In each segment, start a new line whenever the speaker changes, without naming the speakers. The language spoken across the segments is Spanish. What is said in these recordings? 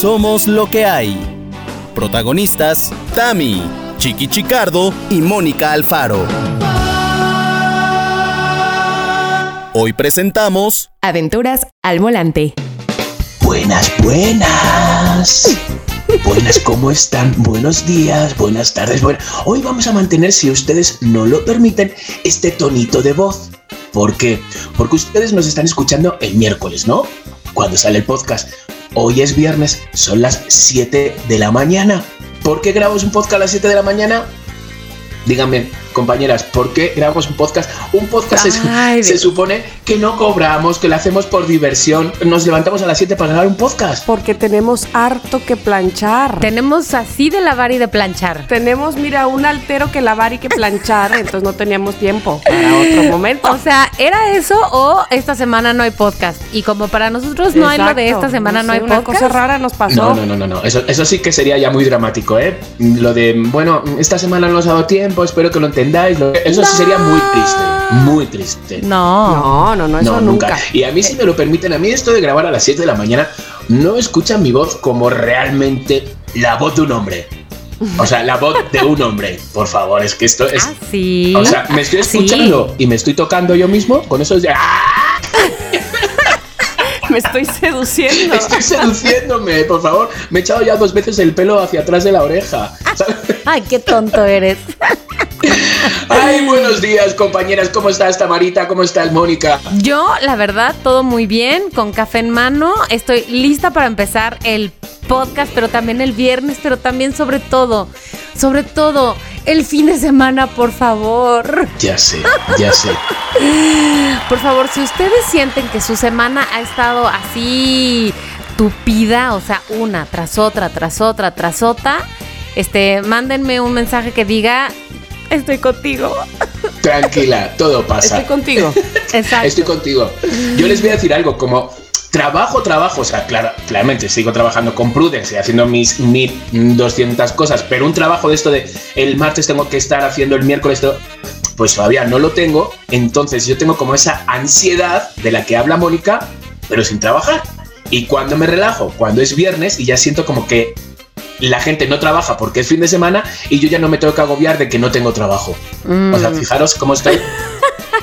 Somos lo que hay. Protagonistas, Tami, Chiqui Chicardo y Mónica Alfaro. Hoy presentamos
Aventuras al volante.
Buenas, buenas. Buenas, ¿cómo están? Buenos días, buenas tardes. Bueno, hoy vamos a mantener, si ustedes no lo permiten, este tonito de voz. ¿Por qué? Porque ustedes nos están escuchando el miércoles, ¿no? Cuando sale el podcast. Hoy es viernes, son las 7 de la mañana. ¿Por qué grabamos un podcast a las 7 de la mañana? Díganme, compañeras, ¿por qué grabamos un podcast? Un podcast se, se, supone que no cobramos, que lo hacemos por diversión. Nos levantamos a las 7 para grabar un podcast.
Porque tenemos harto que planchar.
Tenemos así de lavar y de planchar.
Tenemos, mira, un altero que lavar y que planchar, entonces no teníamos tiempo para otro momento.
O sea, ¿era eso o esta semana no hay podcast? Y como para nosotros no hay lo de esta semana no, hay
una
podcast.
cosa rara nos pasó.
No, no, no, no, no. Eso, eso sí que sería ya muy dramático, ¿eh? Lo de, bueno, esta semana no nos ha dado tiempo, espero que lo entendáis. Lo- Eso sí sería muy triste, muy triste.
No.
No, no, no, eso
No,
nunca.
nunca. Y a mí, si me lo permiten, a mí esto de grabar a las 7 de la mañana, no escuchan mi voz como realmente la voz de un hombre. O sea, la voz de un hombre. Por favor, es que esto es.
Ah, sí.
O sea, me estoy
Ah, sí.
escuchando y me estoy tocando yo mismo. Con eso es de. ¡Ah!
Me estoy seduciendo.
Estoy seduciéndome, por favor. Me he echado ya dos veces el pelo hacia atrás de la oreja. ¿sabes?
Ay, qué tonto eres.
Ay, buenos días, compañeras. ¿Cómo está esta Marita? ¿Cómo está el Mónica?
Yo, la verdad, todo muy bien, con café en mano. Estoy lista para empezar el podcast, pero también el viernes, pero también sobre todo, sobre todo, el fin de semana, por favor.
Ya sé, ya sé.
Por favor, si ustedes sienten que su semana ha estado así tupida, o sea, una tras otra, tras otra, tras otra, este, mándenme un mensaje que diga, estoy contigo.
Tranquila, todo pasa.
Estoy contigo.
Exacto.
Estoy contigo. Yo les voy a decir algo, como trabajo, trabajo, o sea, claro, claramente sigo trabajando con Prudence y haciendo mis 1200 cosas, pero un trabajo de esto de el martes tengo que estar haciendo el miércoles, esto, pues todavía no lo tengo, entonces yo tengo como esa ansiedad de la que habla Mónica, pero sin trabajar. Y cuando me relajo, cuando es viernes y ya siento como que la gente no trabaja porque es fin de semana y yo ya no me tengo que agobiar de que no tengo trabajo. O sea, fijaros cómo estoy,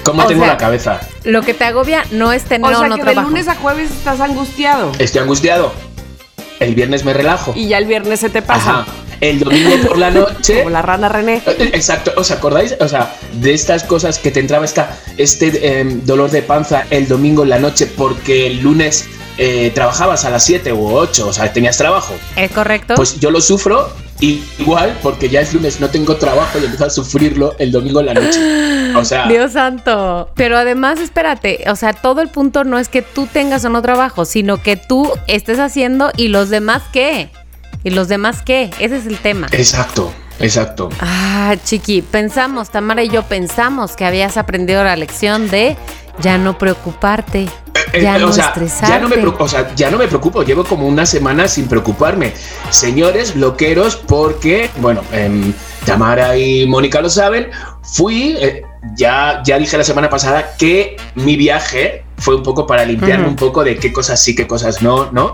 cómo
Mm. O
tengo
sea,
la cabeza.
Lo que te agobia no es tener
O
o
sea
no
que de
trabajo.
lunes a jueves estás angustiado.
Estoy angustiado. El viernes me relajo.
Y ya el viernes se te pasa.
Ajá. El domingo por la noche.
Como la rana René.
Eh, Exacto, ¿os acordáis? O sea, de estas cosas que te entraba esta, este em, dolor de panza el domingo en la noche porque el lunes eh, trabajabas a las 7 u 8, o sea, tenías trabajo.
¿Es correcto?
Pues yo lo sufro igual porque ya es lunes, no tengo trabajo y empiezo a sufrirlo el domingo en la noche. O sea,
Dios santo. Pero además, espérate, o sea, todo el punto no es que tú tengas o no trabajo, sino que tú estés haciendo y los demás qué. ¿Y los demás qué? Ese es el tema.
exacto, exacto.
Ah, chiqui, pensamos, Tamara y yo pensamos que habías aprendido la lección de ya no preocuparte,
Eh,
ya
eh,
no
o, sea, ya no me preocupo, o sea, ya no me preocupo, llevo como una semana sin preocuparme. Señores bloqueros, porque, bueno, em, Tamara y Mónica lo saben, fui, eh, ya, ya dije la semana pasada que mi viaje fue un poco para limpiarme un poco de qué cosas sí, qué cosas no, ¿no?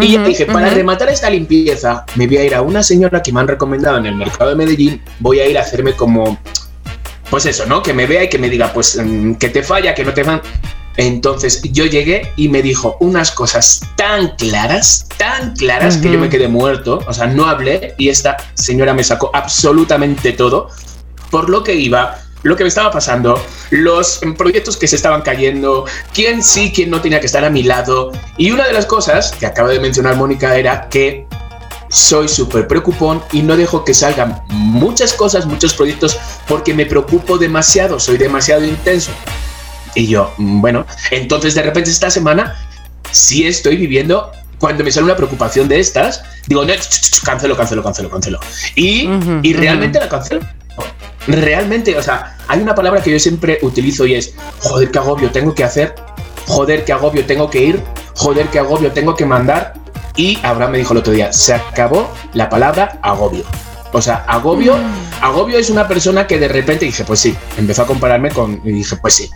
Y ya dije, para rematar esta limpieza, me voy a ir a una señora que me han recomendado en el mercado de Medellín, voy a ir a hacerme como pues eso, ¿no? Que me vea y que me diga, pues, mm, que te falla, que no te van. Entonces yo llegué y me dijo unas cosas tan claras, tan claras, que yo me quedé muerto. O sea, no hablé y esta señora me sacó absolutamente todo por lo que iba, lo que me estaba pasando, los proyectos que se estaban cayendo, quién sí, quién no tenía que estar a mi lado. Y una de las cosas que acaba de mencionar Mónica era que soy súper preocupón y no dejo que salgan muchas cosas, muchos proyectos, porque me preocupo demasiado, soy demasiado intenso. Y yo, mm, bueno, entonces de repente esta semana sí estoy viviendo, cuando me sale una preocupación de estas, digo, no, cancelo, cancelo, cancelo, cancelo. Y,
Ujú,
y
ujú.
realmente la cancelo. Realmente, o sea, hay una palabra que yo siempre utilizo y es, joder, qué agobio tengo que hacer, joder, qué agobio tengo que ir, joder, qué agobio tengo que mandar. Y Abraham me dijo el otro día, se acabó la palabra agobio. O sea, agobio, agobio es una persona que de repente dije, pues sí, empezó a compararme con, y dije, pues sí,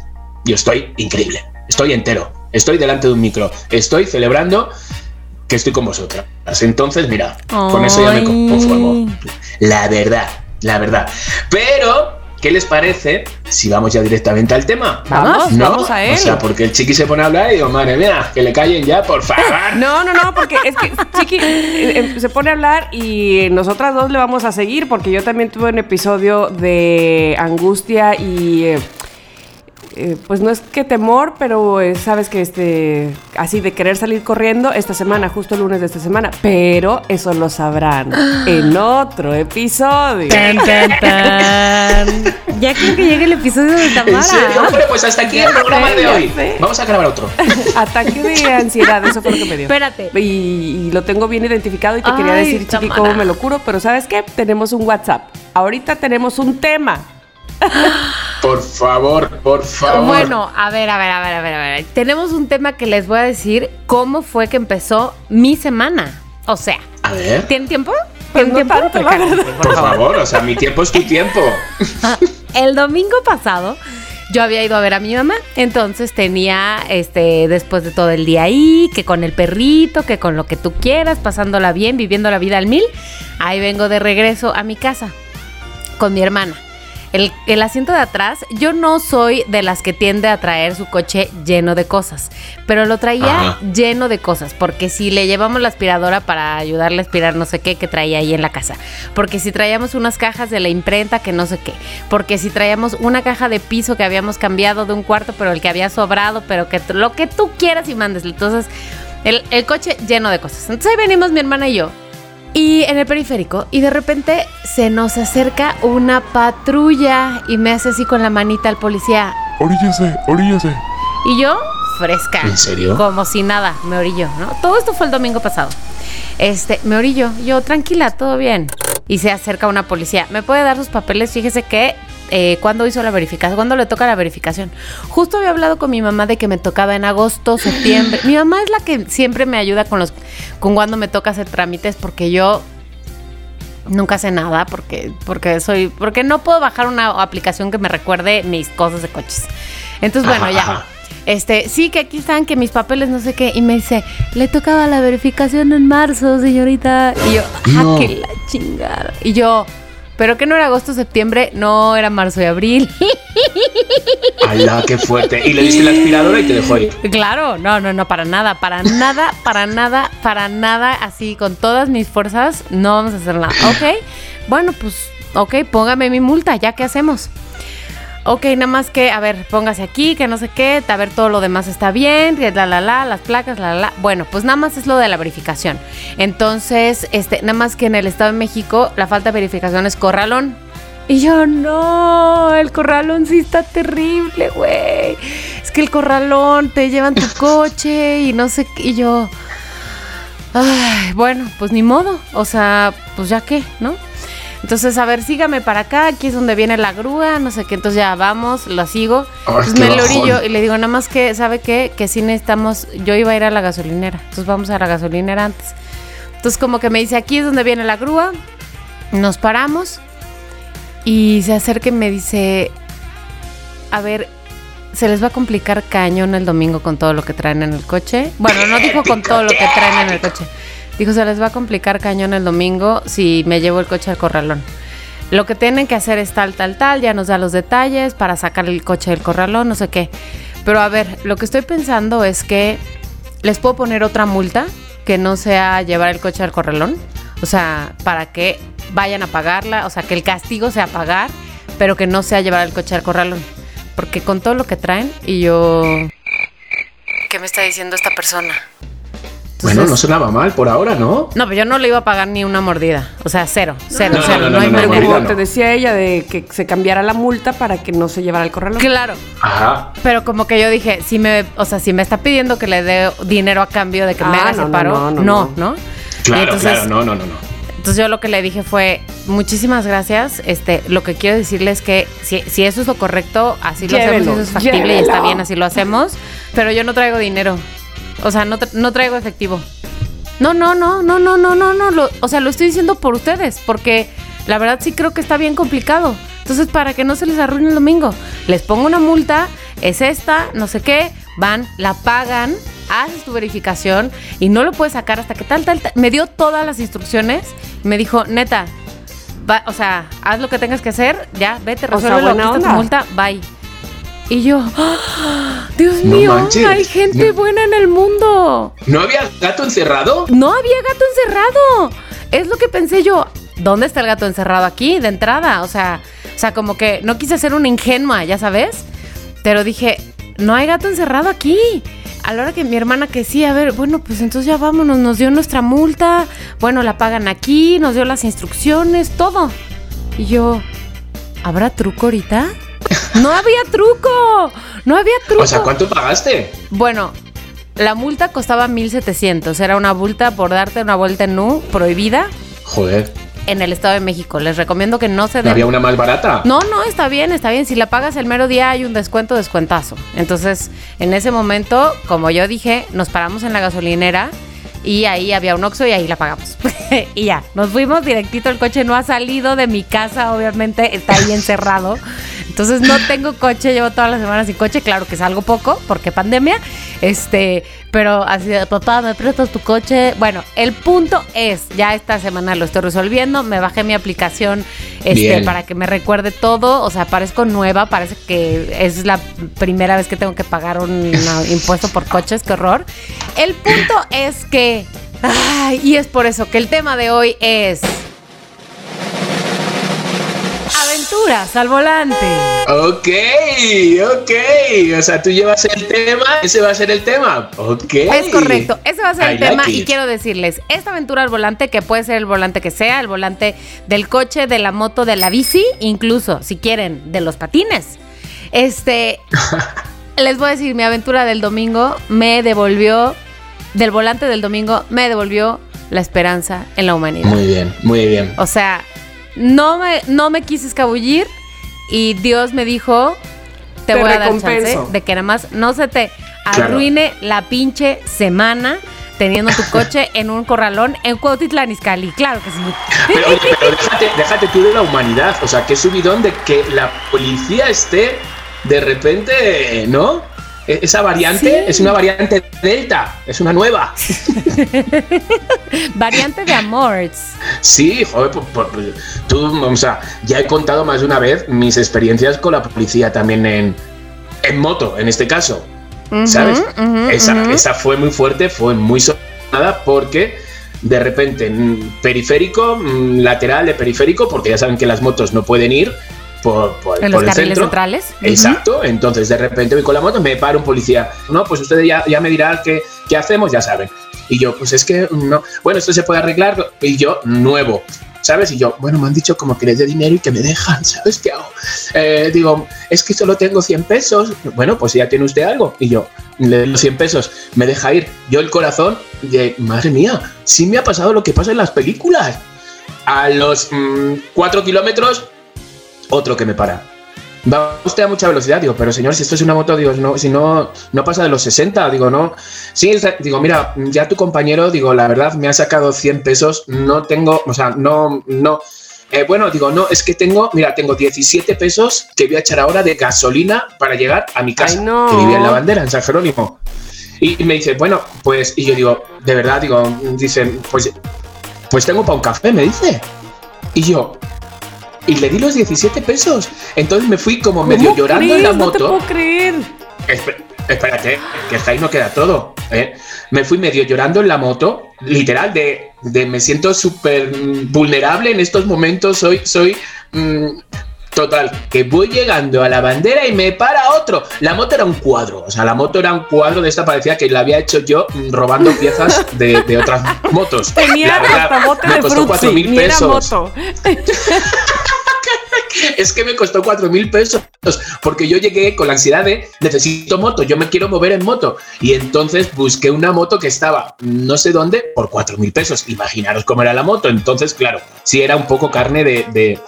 yo estoy increíble, estoy entero, estoy delante de un micro, estoy celebrando que estoy con vosotras.
Entonces, mira, con eso ya me conformo. La verdad, la verdad. Pero, ¿qué les parece si vamos ya directamente al tema?
Vamos,
¿No?
vamos a él.
O sea, porque el chiqui se pone a hablar y digo, madre mía, que le callen ya, por favor.
No, no, no, porque es que Chiqui eh, eh, se pone a hablar y nosotras dos le vamos a seguir porque yo también tuve un episodio de angustia y eh, eh, pues no es que temor, pero eh, sabes que este así de querer salir corriendo esta semana, justo el lunes de esta semana, pero eso lo sabrán en otro episodio.
Tan, tan, tan. Ya creo que llegue el episodio de
¿En
Tamara.
serio? Hombre, pues hasta aquí el programa de hoy. Vamos a grabar otro.
Ataque de ansiedad, eso fue lo que me dio.
Espérate.
Y, y lo tengo bien identificado y te quería decir, Chiqui, cómo me lo curo, pero ¿sabes qué? Tenemos un WhatsApp. Ahorita tenemos un tema.
Por favor, por favor.
Bueno, a ver, a ver, a ver, a ver, a ver. Tenemos un tema que les voy a decir cómo fue que empezó mi semana. O sea,
A ver.
¿tienen tiempo?
Pues
¿Tienen
no
tiempo?
tanto.
Por favor, o sea, mi tiempo es tu tiempo.
El domingo pasado yo había ido a ver a mi mamá, entonces tenía, este, después de todo el día ahí, que con el perrito, que con lo que tú quieras, pasándola bien, viviendo la vida al mil, ahí vengo de regreso a mi casa con mi hermana. El, el asiento de atrás, yo no soy de las que tiende a traer su coche lleno de cosas, pero lo traía
Ajá.
lleno de cosas, porque si le llevamos la aspiradora para ayudarle a aspirar no sé qué que traía ahí en la casa, porque si traíamos unas cajas de la imprenta que no sé qué, porque si traíamos una caja de piso que habíamos cambiado de un cuarto, pero el que había sobrado, pero que lo que tú quieras y mandes. Entonces, el, el coche lleno de cosas. Entonces ahí venimos mi hermana y yo. Y en el periférico, y de repente se nos acerca una patrulla y me hace así con la manita al policía.
Oríllese, oríllese.
Y yo, fresca.
¿En serio?
Como si nada, me orillo, ¿no? Todo esto fue el domingo pasado. Este, me orillo, yo tranquila, todo bien. Y se acerca una policía. ¿Me puede dar sus papeles? Fíjese que eh, cuando hizo la verificación, cuando le toca la verificación. Justo había hablado con mi mamá de que me tocaba en agosto, septiembre. mi mamá es la que siempre me ayuda con los, con cuando me toca hacer trámites, porque yo nunca sé nada, porque, porque soy, porque no puedo bajar una aplicación que me recuerde mis cosas de coches. Entonces, bueno,
Ajá,
ya.
ajá.
Este, sí, que aquí están, que mis papeles, no sé qué. Y me dice, le tocaba la verificación en marzo, señorita. Y yo, ah,
No.
que la chingada. Y yo, pero que no era agosto, septiembre, no era marzo y abril.
¡Hala, qué fuerte! Y le diste la aspiradora y te dejó ir.
claro, no, no, no, para nada, para nada, para nada, para nada, así, con todas mis fuerzas, no vamos a hacer nada. Ok, bueno, pues, ok, póngame mi multa, ya, ¿qué hacemos? Ok, nada más que, a ver, póngase aquí, que no sé qué, a ver, todo lo demás está bien, la, la, la, las placas, la, la, la. Bueno, pues nada más es lo de la verificación. Entonces, este, nada más que en el Estado de México, la falta de verificación es corralón. Y yo, no, el corralón sí está terrible, güey. Es que el corralón te llevan tu coche y no sé qué. Y yo, ay, bueno, pues ni modo. O sea, pues ya qué, ¿no? Entonces, a ver, sígame para acá, aquí es donde viene la grúa, no sé qué, entonces ya vamos, lo sigo.
Ay,
Entonces me lo orillo y le digo, nada más que, ¿sabe qué? Que sí necesitamos, yo iba a ir a la gasolinera, entonces vamos a la gasolinera antes. Entonces como que me dice, aquí es donde viene la grúa, nos paramos y se acerca y me dice, a ver, se les va a complicar cañón el domingo con todo lo que traen en el coche. Bueno, no dijo con todo lo que traen en el coche. Dijo, se les va a complicar cañón el domingo si me llevo el coche al corralón. Lo que tienen que hacer es tal, tal, tal, ya nos da los detalles para sacar el coche del corralón, no sé qué. Pero a ver, lo que estoy pensando es que les puedo poner otra multa que no sea llevar el coche al corralón. O sea, para que vayan a pagarla, o sea, que el castigo sea pagar, pero que no sea llevar el coche al corralón. Porque con todo lo que traen y yo... ¿Qué me está diciendo esta persona?
Bueno, no sonaba mal por ahora, ¿no?
No, pero yo no le iba a pagar ni una mordida. O sea, cero, cero,
no,
cero.
no,
No,
no,
hay
mordida
Como
no.
te decía ella de que se cambiara la multa para que no se llevara el corralón.
Claro.
Ajá.
Pero como que yo dije, si me, o sea, si me está pidiendo que le dé dinero a cambio de que me
Ah,
haga
no,
ese
no,
paro,
no,
no,
no,
no.
Claro,
entonces,
claro, no, no, no, no.
Entonces yo lo que le dije fue, muchísimas gracias. Este, lo que quiero decirle es que si, si eso es lo correcto, así lo hacemos, eso es factible y está bien, así lo hacemos. Pero yo no traigo dinero. O sea, no, tra- no traigo efectivo. No, no, no, no, no, no, no, no. lo- o sea, lo estoy diciendo por ustedes, porque la verdad sí creo que está bien complicado. Entonces, para que no se les arruine el domingo, les pongo una multa, es esta, no sé qué, van, la pagan haces tu verificación y no lo puedes sacar hasta que tal, tal, tal. Me dio todas las instrucciones y me dijo, neta, va- o sea, haz lo que tengas que hacer, ya, vete,
O sea,
resuelve
buena
tu
onda.
multa, bye. Y yo, ¡ah! Dios
No
mío,
manches.
hay gente
No.
buena en el mundo.
¿No había gato encerrado?
No había gato encerrado. Es lo que pensé yo. ¿Dónde está el gato encerrado aquí de entrada? O sea, o sea, como que no quise ser una ingenua, ya sabes. Pero dije, no hay gato encerrado aquí. A la hora que mi hermana que sí, a ver, bueno, pues entonces ya vámonos, nos dio nuestra multa, bueno, la pagan aquí, nos dio las instrucciones, todo. Y yo, ¿habrá truco ahorita? No había truco, no había truco.
O sea, ¿cuánto pagaste?
Bueno, la multa costaba 1700. Era una multa por darte una vuelta en nu prohibida
Joder,
en el Estado de México. Les recomiendo que no se
¿no
den.
había una más barata?
No, no, está bien, está bien. Si la pagas el mero día hay un descuento, descuentazo. Entonces, en ese momento, como yo dije, nos paramos en la gasolinera y ahí había un Oxxo y ahí la pagamos. y ya, nos fuimos directito. El coche no ha salido de mi casa, obviamente, está ahí encerrado. Entonces no tengo coche, llevo todas las semanas sin coche. Claro que salgo poco porque pandemia. Este, pero así de papá, ¿me prestas tu coche? Bueno, el punto es, ya esta semana lo estoy resolviendo. Me bajé mi aplicación este,
Bien.
para que me recuerde todo. O sea, parezco nueva, parece que es la primera vez que tengo que pagar un impuesto por coches, qué horror. El punto es que. ay, y es por eso que el tema de hoy es. Aventuras al volante.
Ok, ok. O sea, tú llevas el tema, ese va a ser el tema. Ok.
Es correcto, ese va a ser
I
el tema y quiero decirles, esta aventura al volante, que puede ser el volante que sea, el volante del coche, de la moto, de la bici, incluso, si quieren, de los patines. Este, les voy a decir, mi aventura del domingo me devolvió, del volante del domingo, me devolvió la esperanza en la humanidad.
Muy bien, muy bien.
O sea, no me, no me quise escabullir y Dios me dijo, te,
Te
voy a dar chance de que nada más no se te
Claro.
arruine la pinche semana teniendo tu coche en un corralón en Cuautitlán Izcalli. Claro que sí.
Pero, oye, pero déjate, déjate tú de la humanidad. O sea, qué subidón de que la policía esté de repente, ¿no? E- Esa variante
Sí.
es una variante delta, es una nueva.
Variante de Amorts.
Sí, joder, por- por- por- tú, o sea, ya he contado más de una vez mis experiencias con la policía también en, en moto, en este caso. ¿Sabes? Esa fue muy fuerte, fue muy sonada porque de repente mm, periférico, mm, lateral de periférico, porque ya saben que las motos no pueden ir por, por-
En
por
los
el
carriles
centro.
centrales.
Exacto, entonces de repente voy con la moto, me para un policía. No, pues ustedes ya, ya me dirán qué, qué hacemos, ya saben. Y yo, pues es que no, bueno, esto se puede arreglar. Y yo, nuevo, ¿sabes? Y yo, bueno, me han dicho como que les dé dinero y que me dejan, ¿sabes qué hago? Eh, digo, es que solo tengo 100 pesos. Bueno, pues ya tiene usted algo. Y yo, le doy los 100 pesos, me deja ir. Yo el corazón, de, madre mía, sí me ha pasado lo que pasa en las películas. A los 4 kilómetros, otro que me para. Va usted a mucha velocidad, digo, pero señor, si esto es una moto, digo, no, si no, no pasa de los 60, digo, no. Sí, digo, mira, ya tu compañero, digo, la verdad, me ha sacado 100 pesos, no tengo, o sea, no, no. Eh, bueno, digo, no, es que tengo, mira, tengo 17 pesos que voy a echar ahora de gasolina para llegar a mi casa,
Ay, no.
que vivía en la bandera, en San Jerónimo. Y me dice, bueno, pues, y yo digo, de verdad, digo, dice, pues, pues tengo para un café, me dice. Y yo, y le di los 17 pesos. Entonces me fui como medio
¿Cómo
llorando en la
crees? No te
moto.
puedo creer.
Espe- espérate, que hasta ahí no queda todo. ¿eh? Me fui medio llorando en la moto, literal, de, de me siento súper vulnerable en estos momentos. Soy, soy. mm, Total, que voy llegando a la bandera y me para otro. La moto era un cuadro, o sea, la moto era un cuadro de esta, parecía que la había hecho yo mm, robando piezas de, de otras motos.
Tenía
La verdad,
hasta bote
me costó cuatro mil pesos.
moto.
Es que me costó cuatro mil pesos porque yo llegué con la ansiedad de necesito moto, yo me quiero mover en moto. Y entonces busqué una moto que estaba no sé dónde por cuatro mil pesos. Imaginaros cómo era la moto. Entonces, claro, sí era un poco carne de. de-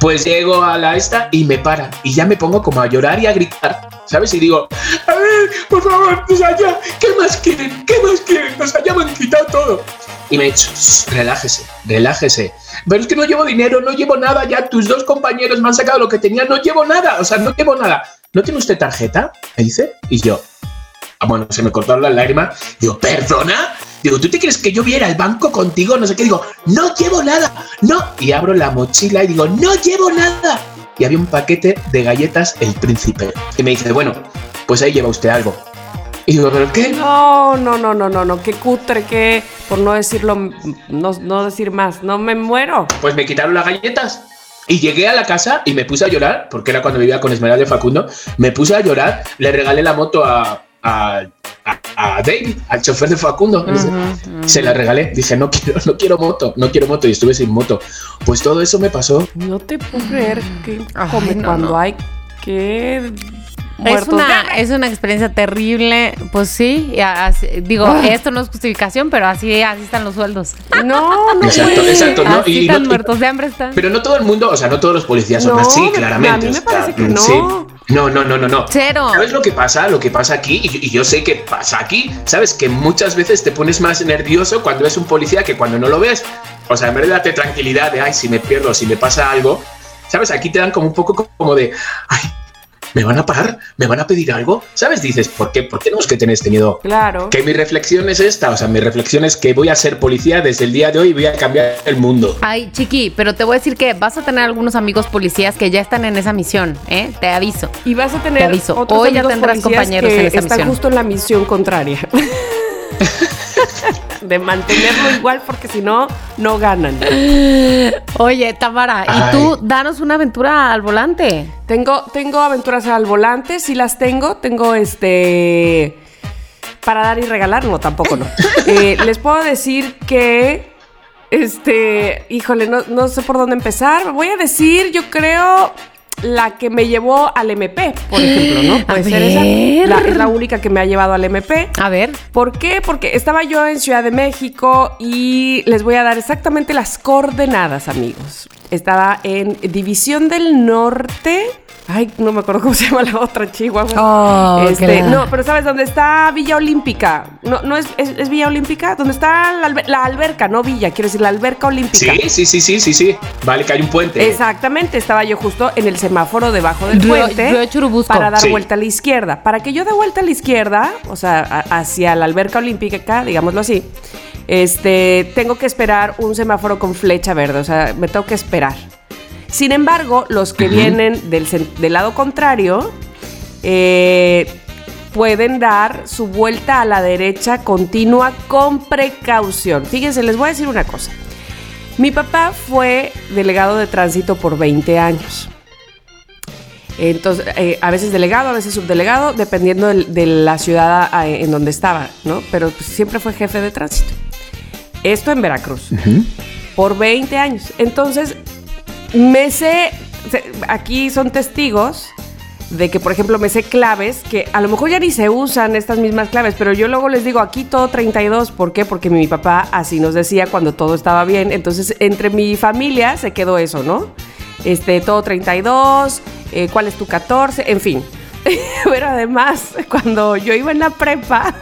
Pues llego a la esta y me para. Y ya me pongo como a llorar y a gritar. ¿Sabes? Y digo, a ver, por favor, o sea, ¿qué más quieren? ¿Qué más quieren? O sea, me han quitado todo. Y me he dicho, "Shh, relájese, relájese. Pero es que no llevo dinero, no llevo nada, ya tus dos compañeros me han sacado lo que tenía, no llevo nada, o sea, no llevo nada. ¿No tiene usted tarjeta? Me dice. Y yo, ah, bueno, se me cortó la lágrima. Digo, ¿perdona? Digo, ¿tú te crees que yo viera el banco contigo? No sé qué. Digo, no llevo nada, no. Y abro la mochila y digo, no llevo nada. Y había un paquete de galletas El Príncipe. Y me dice, bueno, pues ahí lleva usted algo. Y digo, ¿pero qué?
No, no, no, no, no, no, qué cutre, qué, por no decirlo, no, no decir más, no me muero.
Pues me quitaron las galletas. Y llegué a la casa y me puse a llorar, porque era cuando vivía con Esmeralda y Facundo. Me puse a llorar, le regalé la moto a, a, a, David, al chofer de Facundo. Se la regalé. Dije, no quiero, no quiero moto, no quiero moto. Y estuve sin moto. Pues todo eso me pasó.
No te puedo creer que cuando hay que
es una, es una experiencia terrible, pues sí, digo, ah. esto no es justificación, pero así, así están los sueldos.
No, no.
Exacto, exacto. No,
y están muertos de hambre están.
Pero no todo el mundo, o sea, no todos los policías son así, claramente.
A mí me parece que no.
Sí. No, no, no, no, no.
Cero.
¿Sabes lo que pasa? Lo que pasa aquí, y, yo sé que pasa aquí, ¿sabes? Que muchas veces te pones más nervioso cuando ves un policía que cuando no lo ves. O sea, en vez de darte tranquilidad de, ay, si me pierdo, si me pasa algo, ¿sabes? Aquí te dan como un poco como de, ay, ¿me van a parar? ¿Me van a pedir algo? ¿Sabes? Dices, ¿por qué? ¿Por qué no es que tenés tenido?
Claro.
Que mi reflexión es esta, o sea, mi reflexión es que voy a ser policía desde el día de hoy y voy a cambiar el mundo.
Ay, chiqui, pero te voy a decir que vas a tener algunos amigos policías que ya están en esa misión, ¿eh? Te aviso.
Y vas a tener
te aviso. Otros hoy ya tendrás compañeros en esa
están justo en la misión contraria. de mantenerlo igual porque si no, no ganan.
Oye, Tamara, ¿y tú danos una aventura al volante?
Tengo, tengo aventuras al volante, sí las tengo. Tengo este... Para dar y regalar, no, tampoco no. Eh, les puedo decir que... Este, híjole, no, no sé por dónde empezar. Voy a decir, yo creo, la que me llevó al MP, por ejemplo, ¿no? Puede ser esa. La, es la única que me ha llevado al MP.
A ver.
¿Por qué? Porque estaba yo en Ciudad de México y les voy a dar exactamente las coordenadas, amigos. Estaba en División del Norte Ay, no me acuerdo cómo se llama la otra Chihuahua.
Oh,
este, no, pero ¿sabes dónde está Villa Olímpica? No, no es, es, Villa Olímpica, ¿dónde está la, alberca, no Villa, quiero decir la alberca olímpica.
Sí, sí, sí, sí, sí, sí. Vale, que hay un puente.
Exactamente, estaba yo justo en el semáforo debajo del puente para dar vuelta a la izquierda. Para que yo dé vuelta a la izquierda, o sea, hacia la alberca olímpica, digámoslo así, este, tengo que esperar un semáforo con flecha verde, o sea, me tengo que esperar. Sin embargo, los que vienen del, lado contrario eh, pueden dar su vuelta a la derecha continua con precaución. Fíjense, les voy a decir una cosa. Mi papá fue delegado de tránsito por 20 años. Entonces, eh, a veces delegado, a veces subdelegado, dependiendo de, la ciudad eh, en donde estaba, ¿no? Pero pues, siempre fue jefe de tránsito. Esto en Veracruz. Por 20 años. Entonces, me sé, aquí son testigos de que, por ejemplo, me sé claves que a lo mejor ya ni se usan estas mismas claves, pero yo luego les digo aquí todo 32. ¿Por qué? Porque mi papá así nos decía cuando todo estaba bien. Entonces, entre mi familia se quedó eso, ¿no? Este, todo 32, eh, ¿cuál es tu 14? En fin. Pero además, cuando yo iba en la prepa,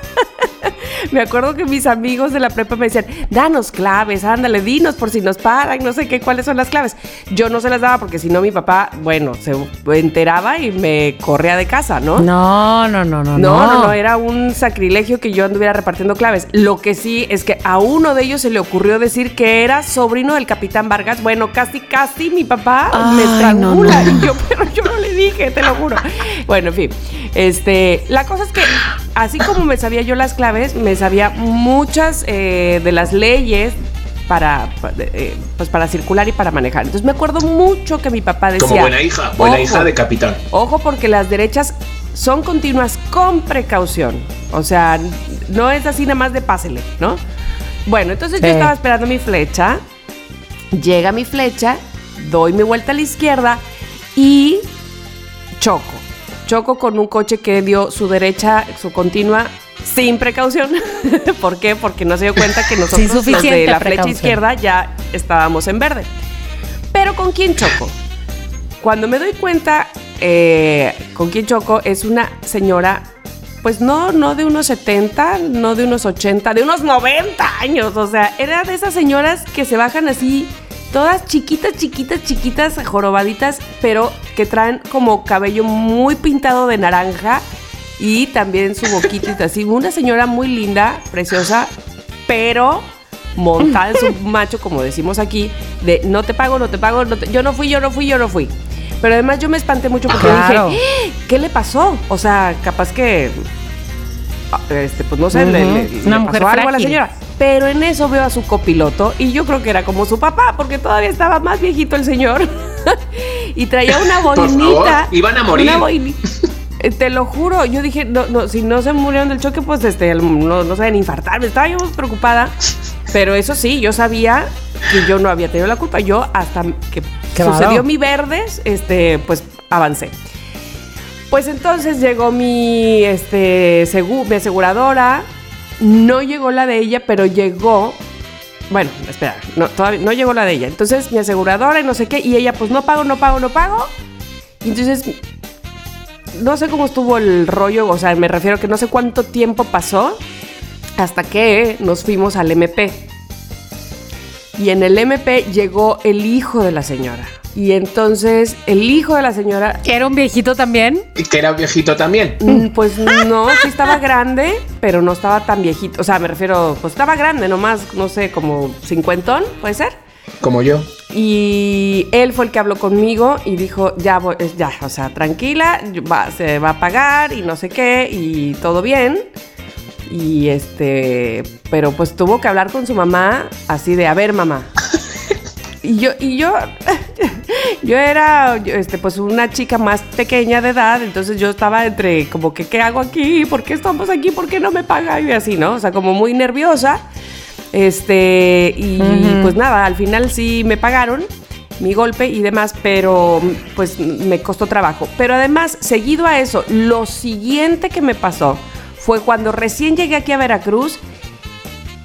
me acuerdo que mis amigos de la prepa me decían, danos claves, ándale, dinos por si nos paran, no sé qué, cuáles son las claves. Yo no se las daba porque si no mi papá, bueno, se enteraba y me corría de casa, ¿no?
No, no, no, no.
No, no, no, era un sacrilegio que yo anduviera repartiendo claves. Lo que sí es que a uno de ellos se le ocurrió decir que era sobrino del capitán Vargas. Bueno, casi, casi mi papá me estrangula. Y yo, pero yo no le dije, te lo juro. Bueno, en fin. Este, la cosa es que así como me sabía yo las claves, me sabía muchas eh, de las leyes para, eh, pues para circular y para manejar. Entonces me acuerdo mucho que mi papá decía...
Como buena hija, buena hija de capitán.
Ojo porque las derechas son continuas con precaución. O sea, no es así nada más de pásele, ¿no? Bueno, entonces yo estaba esperando mi flecha, llega mi flecha, doy mi vuelta a la izquierda y choco. Choco con un coche que dio su derecha, su continua sin precaución. ¿Por qué? Porque no se dio cuenta que nosotros los de la flecha izquierda ya estábamos en verde. Pero ¿con quién choco? Cuando me doy cuenta eh, con quién choco es una señora, pues no, no de unos 70, no de unos 80, de unos 90 años. O sea, era de esas señoras que se bajan así, todas chiquitas, chiquitas, chiquitas, jorobaditas, pero que traen como cabello muy pintado de naranja y también su boquita y así. Una señora muy linda, preciosa, pero montada en su macho, como decimos aquí, de no te pago, no te pago, no te- yo no fui, yo no fui, yo no fui. Pero además yo me espanté mucho porque
Claro.
dije, "¡Ah! ¿qué le pasó? O sea, capaz que, ah, este, pues no sé, le,
Ujú.
le-
Una
le
mujer
pasó algo a la señora. Pero en eso veo a su copiloto y yo creo que era como su papá, porque todavía estaba más viejito el señor. y traía una
favor,
boinita.
iban a morir.
Una boinita. Eh, Te lo juro, yo dije, no, no, si no se murieron del choque, pues este, no, no se deben infartar. Me estaba yo muy preocupada. Pero eso sí, yo sabía que yo no había tenido la culpa. Yo hasta que
Claro.
sucedió mi verdes, este, pues avancé. Pues entonces llegó mi, este, mi aseguradora. No llegó la de ella, pero llegó. Bueno, espera, no, todavía no llegó la de ella. Entonces mi aseguradora y no sé qué. Y ella, pues no pago, no pago, no pago. Y entonces no sé cómo estuvo el rollo, o sea, me refiero que no sé cuánto tiempo pasó hasta que nos fuimos al MP. Y en el MP llegó el hijo de la señora. Y entonces el hijo de la señora,
¿Era un viejito también?
Y que era viejito también.
mm, pues no, sí estaba grande, pero no estaba tan viejito. O sea, me refiero, pues estaba grande, nomás, no sé, como cincuentón, ¿puede ser?
Como yo.
Y él fue el que habló conmigo y dijo, ya, voy- ya, o sea, tranquila, va- se va a pagar y no sé qué, y todo bien. Y este, pero pues tuvo que hablar con su mamá así de, a ver, mamá. Y yo, y yo, yo era, este, pues una chica más pequeña de edad, entonces yo estaba entre como que, ¿qué hago aquí? ¿Por qué estamos aquí? ¿Por qué no me pagan? Y así, ¿no? O sea, como muy nerviosa. Este, y pues nada, al final sí me pagaron mi golpe y demás, pero pues me costó trabajo. Pero además, seguido a eso, lo siguiente que me pasó fue cuando recién llegué aquí a Veracruz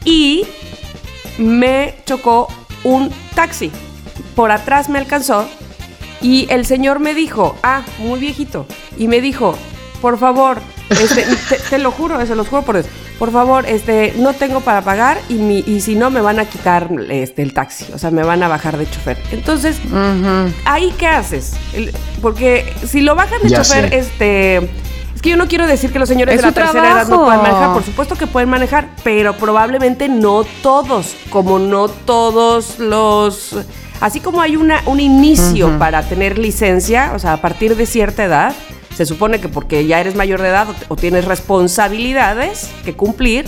y me chocó un taxi. Por atrás me alcanzó y el señor me dijo, ah, muy viejito, y me dijo, por favor, este, te, te lo juro, se los juro por Dios, por favor, este, no tengo para pagar y, mi, y si no me van a quitar este, el taxi, o sea, me van a bajar de chofer. Entonces. ¿ahí qué haces? El- porque si lo bajan de
Ya
chofer,
sé.
este. Es que yo no quiero decir que los señores
Es
de la tercera edad no puedan manejar. Por supuesto que pueden manejar, pero probablemente no todos. Como no todos los. Así como hay una, un inicio para tener licencia, o sea, a partir de cierta edad, se supone que porque ya eres mayor de edad o, o tienes responsabilidades que cumplir,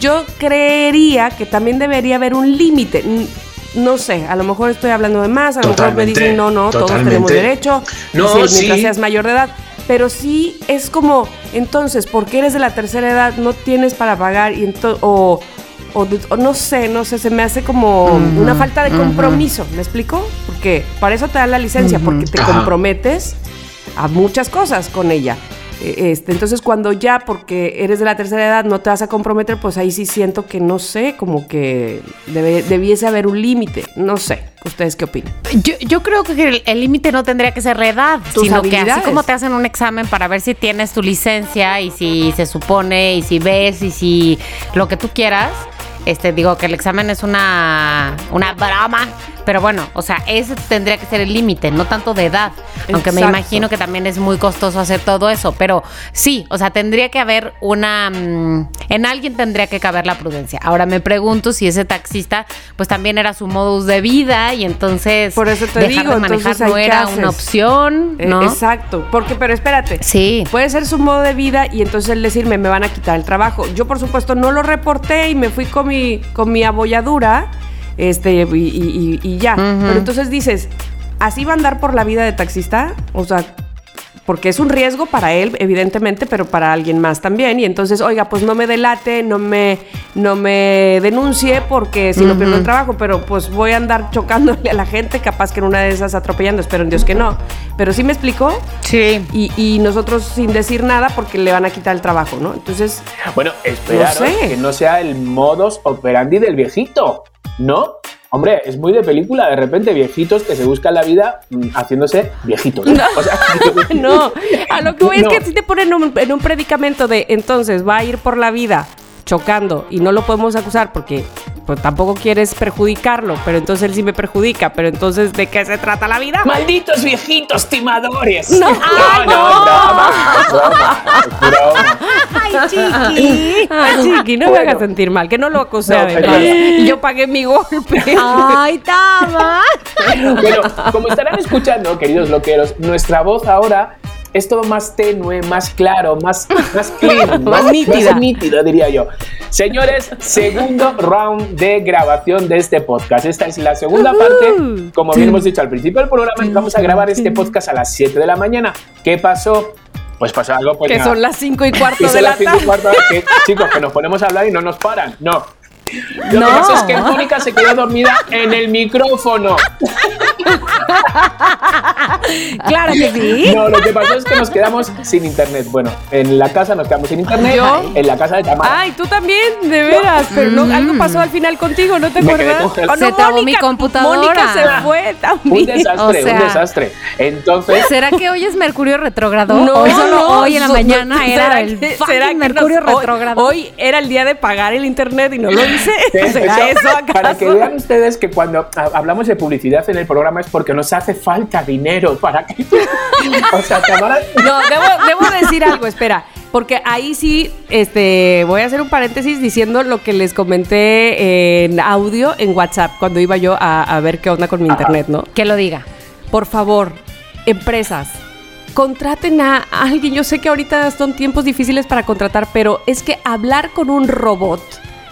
yo creería que también debería haber un límite. No sé, a lo mejor estoy hablando de más, a lo mejor me dicen, no, no, todos
totalmente.
tenemos derecho,
No,
mientras
sí.
seas mayor de edad. Pero sí es como, entonces, porque eres de la tercera edad, no tienes para pagar y o, o, no sé, no sé, se me hace como una falta de compromiso, ¿me explico? Porque para eso te dan la licencia, porque te comprometes a muchas cosas con ella. Eh, Este, entonces cuando ya porque eres de la tercera edad no te vas a comprometer, pues ahí sí siento que no sé, como que debiese haber un límite. No sé, ¿ustedes qué opinan?
Yo, yo creo que el límite no tendría que ser la edad,
Tus
sino que así como te hacen un examen para ver si tienes tu licencia y si se supone y si ves y si lo que tú quieras. Este, digo que el examen es una, una broma, pero bueno, o sea, ese tendría que ser el límite, no tanto de edad. Aunque me imagino que también es muy costoso hacer todo eso, pero sí, o sea, tendría que haber una... mm, en alguien tendría que caber la prudencia. Ahora me pregunto si ese taxista, pues también era su modus de vida y entonces
Por eso te
dejar
digo,
de manejar
entonces,
no
¿ahí qué
era una opción,
Eh,
¿no?
exacto, porque pero espérate.
Sí.
Puede ser su modo de vida y entonces él decirme, me van a quitar el trabajo. Yo, por supuesto, no lo reporté y me fui con mi, con mi abolladura este, y, y- y- y ya. Pero entonces dices, ¿así va a andar por la vida de taxista? O sea, porque es un riesgo para él, evidentemente, pero para alguien más también. Y entonces, oiga, pues no me delate, no me, no me denuncie porque si no pierdo el trabajo, pero pues voy a andar chocándole a la gente, capaz que en una de esas atropellando, espero en Dios que no. Pero sí me explicó
Sí.
y, y nosotros sin decir nada porque le van a quitar el trabajo, ¿no? Entonces,
Bueno, esperaros
No sé.
que no sea el modus operandi del viejito, ¿no? Hombre, es muy de película, de repente viejitos que se buscan la vida mm, haciéndose viejitos. O sea,
no, a lo que voy
No.
es que si te ponen un, en un predicamento de entonces va a ir por la vida chocando y no lo podemos acusar porque pues tampoco quieres perjudicarlo, pero entonces él sí me perjudica, pero entonces ¿de qué se trata la vida?
¡Malditos viejitos timadores!
No,
no, no, broma, broma, broma.
Ay, chiqui.
Ay, chiqui, no me
Bueno.
hagas sentir mal, que no lo acusé
No,
Y yo pagué mi golpe.
Ay, Tama.
Bueno, como estarán escuchando, queridos loqueros, nuestra voz ahora es todo más tenue, más claro, más, más clean,
Más nítida.
más nítido, diría yo. Señores, segundo round de grabación de este podcast. Esta es la segunda parte. Como bien hemos dicho al principio del programa, vamos a grabar este podcast a las 7 de la mañana. ¿Qué pasó? Pues pasó algo, pues
que
nada.
son las 5 y
Y
cuarto
son
de la
y
tarde.
cuarto, que, chicos, que nos ponemos a hablar y no nos paran. No. Lo
No.
que pasa es que Mónica se quedó dormida en el micrófono.
Claro que sí.
No, lo que pasó es que nos quedamos sin internet. Bueno, en la casa nos quedamos sin internet.
¿Yo?
En la casa de Tamara.
Ay, tú también, de veras. Pero no, algo pasó al final contigo, ¿no te
Me
acuerdas? Oh, no,
Se trabó mi
Mónica-
computadora.
Mónica se fue
un
también.
desastre,
o sea-
un desastre. Entonces,
¿Será que hoy es Mercurio retrógrado?
No,
hoy solo
no,
hoy en la mañana era
¿será
el
que- será
Mercurio
nos- hoy-
retrógrado.
Hoy, era el día de pagar el internet y no lo hice. ¿Será
eso,
eso acaso?
para que vean ustedes que cuando ha- hablamos de publicidad en el programa es porque nos hace falta dinero para que. o sea, Tamara.
No, debo, debo decir algo, espera. Porque ahí sí, este, voy a hacer un paréntesis diciendo lo que les comenté en audio en WhatsApp cuando iba yo a, a ver qué onda con mi internet, ¿no?
Que lo diga.
Por favor, empresas, contraten a alguien. Yo sé que ahorita son tiempos difíciles para contratar, pero es que hablar con un robot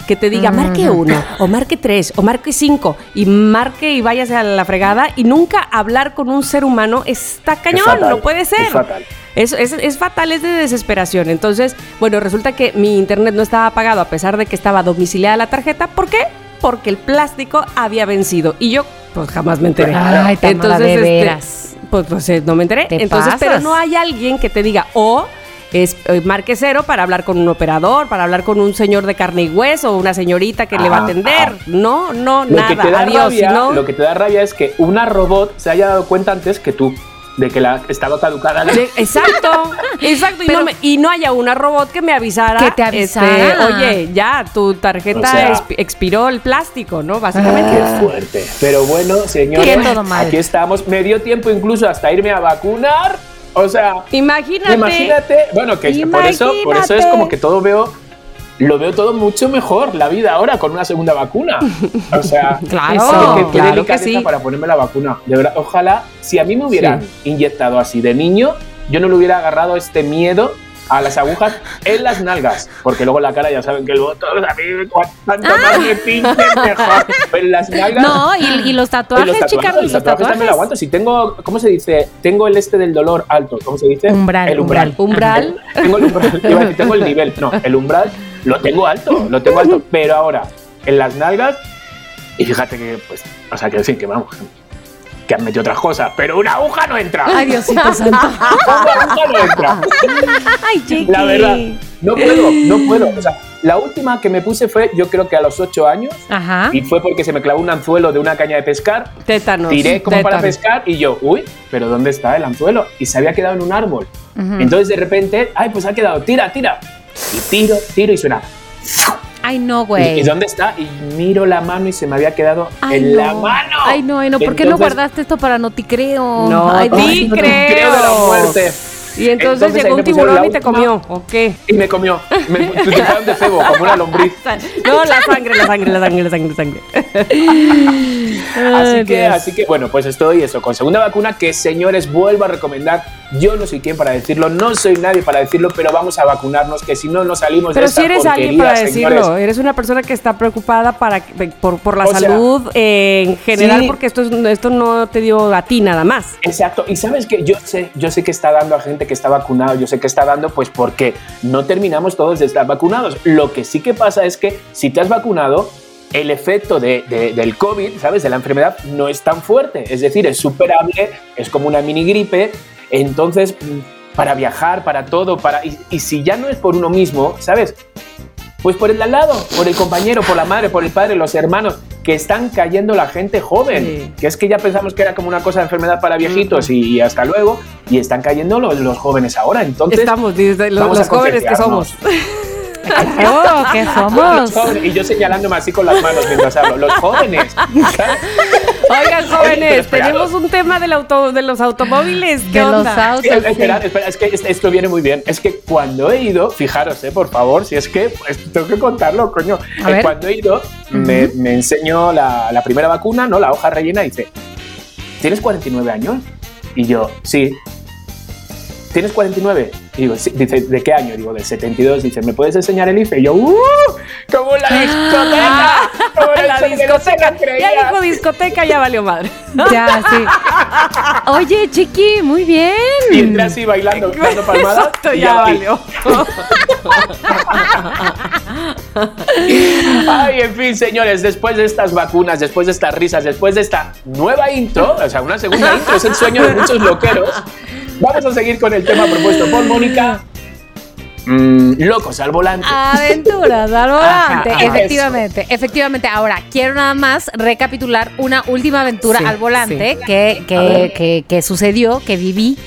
que te diga marque uno, o marque tres, o marque cinco, y marque y váyase a la fregada, y nunca hablar con un ser humano está cañón,
fatal,
no puede ser.
es fatal.
Es, es- es fatal, es de desesperación. Entonces, bueno, resulta que mi internet no estaba apagado a pesar de que estaba domiciliada la tarjeta. ¿Por qué? Porque el plástico había vencido. Y yo, pues jamás me enteré.
Ay, Tamara, de
este,
veras.
pues, pues, eh, no me enteré.
Te
Entonces,
pasas.
pero no hay alguien que te diga, o es eh, marque cero para hablar con un operador, para hablar con un señor de carne y hueso, o una señorita que le va a
Ah,
atender.
ah.
No, no,
Lo
nada.
que te da
Adiós.
rabia,
¿no?
lo que te da rabia es que una robot se haya dado cuenta antes que tú de que la estaba caducada.
De- exacto, exacto. y, no me- y no haya una robot que me avisara.
Que te avisara.
este, Oye, ya, tu tarjeta
O sea-
expi- expiró el plástico, ¿no? Básicamente.
Qué fuerte. Pero bueno, señores, aquí estamos. Me dio tiempo incluso hasta irme a vacunar. O sea,
Imagínate.
imagínate. Bueno, que por eso, por eso es
Imagínate.
como que todo veo. Lo veo todo mucho mejor la vida ahora con una segunda vacuna. O sea,
Claro,
qué, qué
claro que sí.
para ponerme la vacuna. De verdad, ojalá, si a mí me hubieran inyectado así de niño, yo no le hubiera agarrado este miedo a las agujas en las nalgas. Porque luego la cara ya saben que el botón, a mí cuanto más me pinte, mejor. En las nalgas.
No, y, y los tatuajes,
los
chicas,
tatuajes,
los
los tatuajes también lo
tatuajes.
aguanto. Si tengo, ¿cómo se dice? Tengo el este del dolor alto. ¿Cómo se dice?
Umbral,
El umbral.
Umbral.
Tengo el umbral. decir, tengo el nivel. No, el umbral lo tengo alto, lo tengo alto. Pero ahora, en las nalgas, y fíjate que, pues, o sea, que sí, que vamos, que han metido otras cosas, pero una aguja no entra.
Ay, Diosito santo.
Una aguja no entra.
Ay.
La verdad, no puedo, no puedo. O sea, la última que me puse fue, yo creo que a los 8 años,
Ajá.
y fue porque se me clavó un anzuelo de una caña de pescar
Tétanos.
tiré como para pescar y yo, uy, pero ¿dónde está el anzuelo? Y se había quedado en un árbol. Entonces de repente, ay, pues ha quedado, tira, tira. Y tiro, tiro y suena.
Ay, no,
¿Y,
güey.
y dónde está? Y miro la mano y se me había quedado
Ay,
en
no.
la mano.
Ay, no, ay, no. ¿Por qué no guardaste esto para no te creo?
No,
Ay,
sí
no.
creo.
Creo de la muerte.
Y entonces, llegó un tiburón y te comió, ¿o qué?
Y me comió. Me utilizaron de cebo, como una lombriz.
No, la sangre, la sangre, la sangre, la sangre, la sangre.
Así
Ay,
que, así que, bueno, pues estoy eso, con segunda vacuna, que señores, vuelvo a recomendar. Yo no soy quien para decirlo, no soy nadie para decirlo, pero vamos a vacunarnos, que si no, no salimos
Pero
de esta
si eres alguien para decirlo,
señores.
eres una persona que está preocupada para, por, por la
O sea,
salud eh, en general,
sí.
porque esto, es- esto no te dio a ti nada más.
Exacto, y sabes que yo sé, yo sé que está dando a gente que está vacunado, yo sé que está dando pues porque no terminamos todos de estar vacunados. Lo que sí que pasa es que si te has vacunado, el efecto de- de- del COVID, ¿sabes? De la enfermedad no es tan fuerte, es decir, es superable, es como una mini gripe, entonces para viajar, para todo, para y, y si ya no es por uno mismo, ¿sabes? Pues por el de al lado, por el compañero, por la madre, por el padre, los hermanos, que están cayendo la gente joven.
Sí.
Que es que ya pensamos que era como una cosa de enfermedad para viejitos y, y hasta luego, y están cayendo los, los jóvenes ahora. Entonces,
Estamos, dice, los,
vamos a
los jóvenes que somos.
Oh, ¿qué somos?
Los jóvenes, y yo señalándome así con las manos mientras hablo. Los jóvenes.
Oigan, jóvenes, tenemos un tema del auto, de los automóviles. ¿Qué
De los
onda?
autos.
Sí, espera, espera, es que es- esto viene muy bien. Es que cuando he ido, fijaros, eh, por favor, si es que pues, tengo que contarlo, coño. Eh, cuando he ido, me, me enseñó la, la primera vacuna, ¿no? La hoja rellena, y dice, ¿tienes 49 años? Y yo, sí. ¿Tienes 49? Y digo, sí. Dice, ¿de qué año? Digo, del 72. Dice, ¿me puedes enseñar el IFE? Y yo, ¡uh! ¡Como la discoteca! ¡Como
La
no
discoteca.
creía.
Ya dijo discoteca, ya valió madre.
Ya, sí. Oye, Chiqui, muy bien.
Y entré así bailando, dando palmadas.
Exacto, ya
aquí.
valió.
Ay, en fin, señores, después de estas vacunas, después de estas risas, después de esta nueva intro, o sea, una segunda intro, es el sueño de muchos loqueros, vamos a seguir con el tema propuesto por Mónica. Mm, locos al volante.
Aventuras al volante.
Ajá,
efectivamente, efectivamente. Ahora, quiero nada más recapitular una última aventura
Sí,
al volante que, que, que, que sucedió, que viví.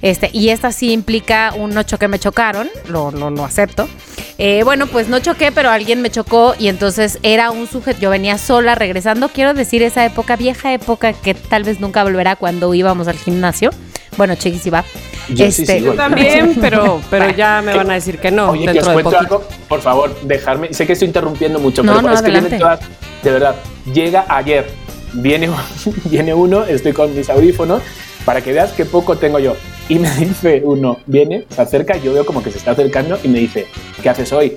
Este, y esta sí implica un ocho que me chocaron, lo, lo, lo acepto. Eh, bueno, pues no choqué, pero alguien me chocó y entonces era un sujeto, yo venía sola regresando, quiero decir esa época, vieja época que tal vez nunca volverá cuando íbamos al gimnasio. Bueno, Chiquis iba.
Yo sí
Este,
sigo.
Yo también, pero, pero ya me van a decir que no
Oye, que os
de
algo, por favor, dejarme. Sé que estoy interrumpiendo mucho,
No,
pero
no,
es que
adelante.
todas. De verdad, llega ayer, viene, viene uno, estoy con mis audífonos, para que veas qué poco tengo yo. Y me dice uno, viene, se acerca, yo veo como que se está acercando y me dice, ¿qué haces hoy?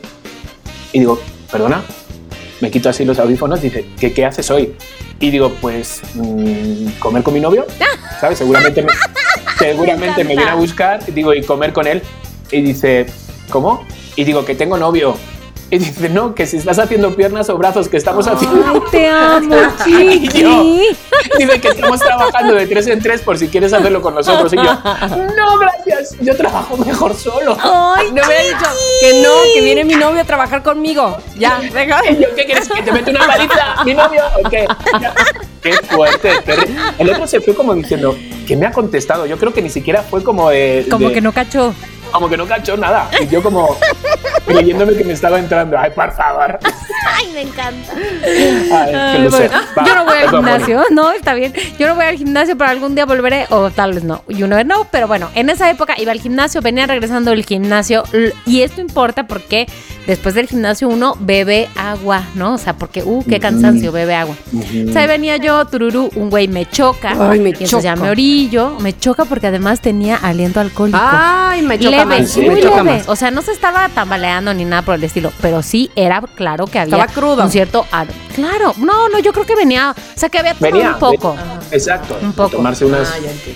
Y digo, perdona, me quito así los audífonos, dice, ¿qué, qué haces hoy? Y digo, pues, mm, comer con mi novio, ¿sabes? Seguramente me, seguramente me viene a buscar, digo, y comer con él. Y dice, ¿cómo? Y digo, que tengo novio. Y dice, no, que si estás haciendo piernas o brazos, que estamos haciendo.
Ay, te amo,
Y yo, dice que estamos trabajando de tres en tres por si quieres hacerlo con nosotros. Y yo, no, gracias, yo trabajo mejor solo.
Ay,
No me hubiera dicho que no, que viene mi novio a trabajar conmigo. Ya, deja.
Y yo, ¿qué quieres? ¿Que te mete una paliza, mi novio? ¿O qué? Qué fuerte. El otro se fue como diciendo, que me ha contestado? Yo creo que ni siquiera fue como de.
Como
de-
que no cachó.
Como que no cachó nada. Y yo como creyéndome que me estaba entrando. Ay, por favor.
Ay, me encanta.
Ay. Va,
Yo no voy al gimnasio, no, está bien. Yo no voy al gimnasio, pero algún día volveré, o tal vez no. You never know, pero bueno, en esa época iba al gimnasio, venía regresando del gimnasio, y esto importa porque después del gimnasio uno bebe agua, ¿no? O sea, porque, uh, qué cansancio, bebe agua.
Mónica.
O sea, ahí venía yo, tururú, un güey me choca.
Ay, me
y entonces ya
choca.
me orillo, me choca porque además tenía aliento alcohólico.
Ay, me choca
leve,
más.
¿En
muy
Me choca
leve.
más.
O sea, no se estaba tambaleando ni nada por el estilo, pero sí era claro que había
Crudo.
un cierto ar- Claro, no, no, yo creo que venía, o sea, que había tomado
Venía.
un poco.
Exacto.
Un poco.
Tomarse unas.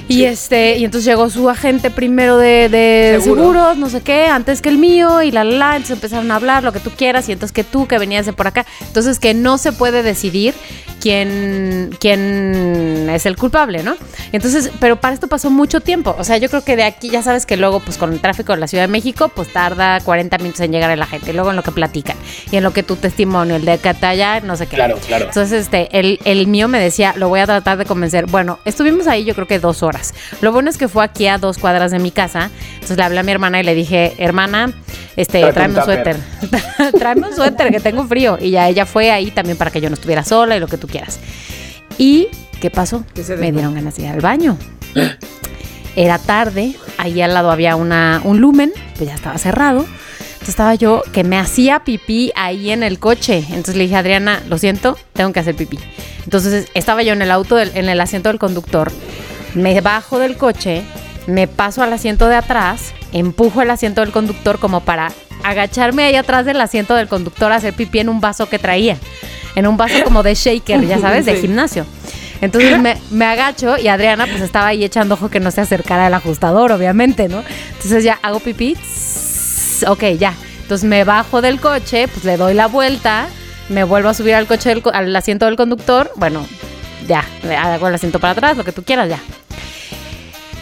Y este, y entonces llegó su agente primero de, de
Seguro.
seguros, no sé qué, antes que el mío, y la la la, entonces empezaron a hablar lo que tú quieras, y entonces que tú que venías de por acá. Entonces que no se puede decidir quién, quién es el culpable, ¿no? Entonces, pero para esto pasó mucho tiempo. O sea, yo creo que de aquí, ya sabes que luego, pues con el tráfico de la Ciudad de México, pues tarda 40 minutos en llegar a la gente, y luego en lo que platican, y en lo que tu testimonio, el de Catalla, no sé qué.
Claro, claro.
Entonces, este, el, el mío me decía, lo voy a tratar de convencer. Bueno, estuvimos ahí yo creo que dos horas. Lo bueno es que fue aquí a dos cuadras de mi casa. Entonces le hablé a mi hermana y le dije, hermana, este, tráeme
un
suéter. tráeme un suéter que tengo frío. Y ya ella fue ahí también para que yo no estuviera sola y lo que tú quieras. ¿Y qué pasó?
¿Qué se
Me dieron ganas de ir al baño. Era tarde, ahí al lado había una, un lumen, pues ya estaba cerrado. Entonces estaba yo que me hacía pipí ahí en el coche. Entonces le dije, Adriana, lo siento, tengo que hacer pipí. Entonces estaba yo en el auto, del- en el asiento del conductor. Me bajo del coche, me paso al asiento de atrás, empujo el asiento del conductor como para agacharme ahí atrás del asiento del conductor a hacer pipí en un vaso que traía. En un vaso como de shaker, ya sabes, de gimnasio. Entonces me, me agacho y Adriana pues estaba ahí echando ojo que no se acercara al ajustador, obviamente, ¿no? Entonces ya hago pipí. Ok, ya. Entonces me bajo del coche, pues le doy la vuelta, me vuelvo a subir al coche, del al asiento del conductor. Bueno, ya, le hago el asiento para atrás, lo que tú quieras, ya.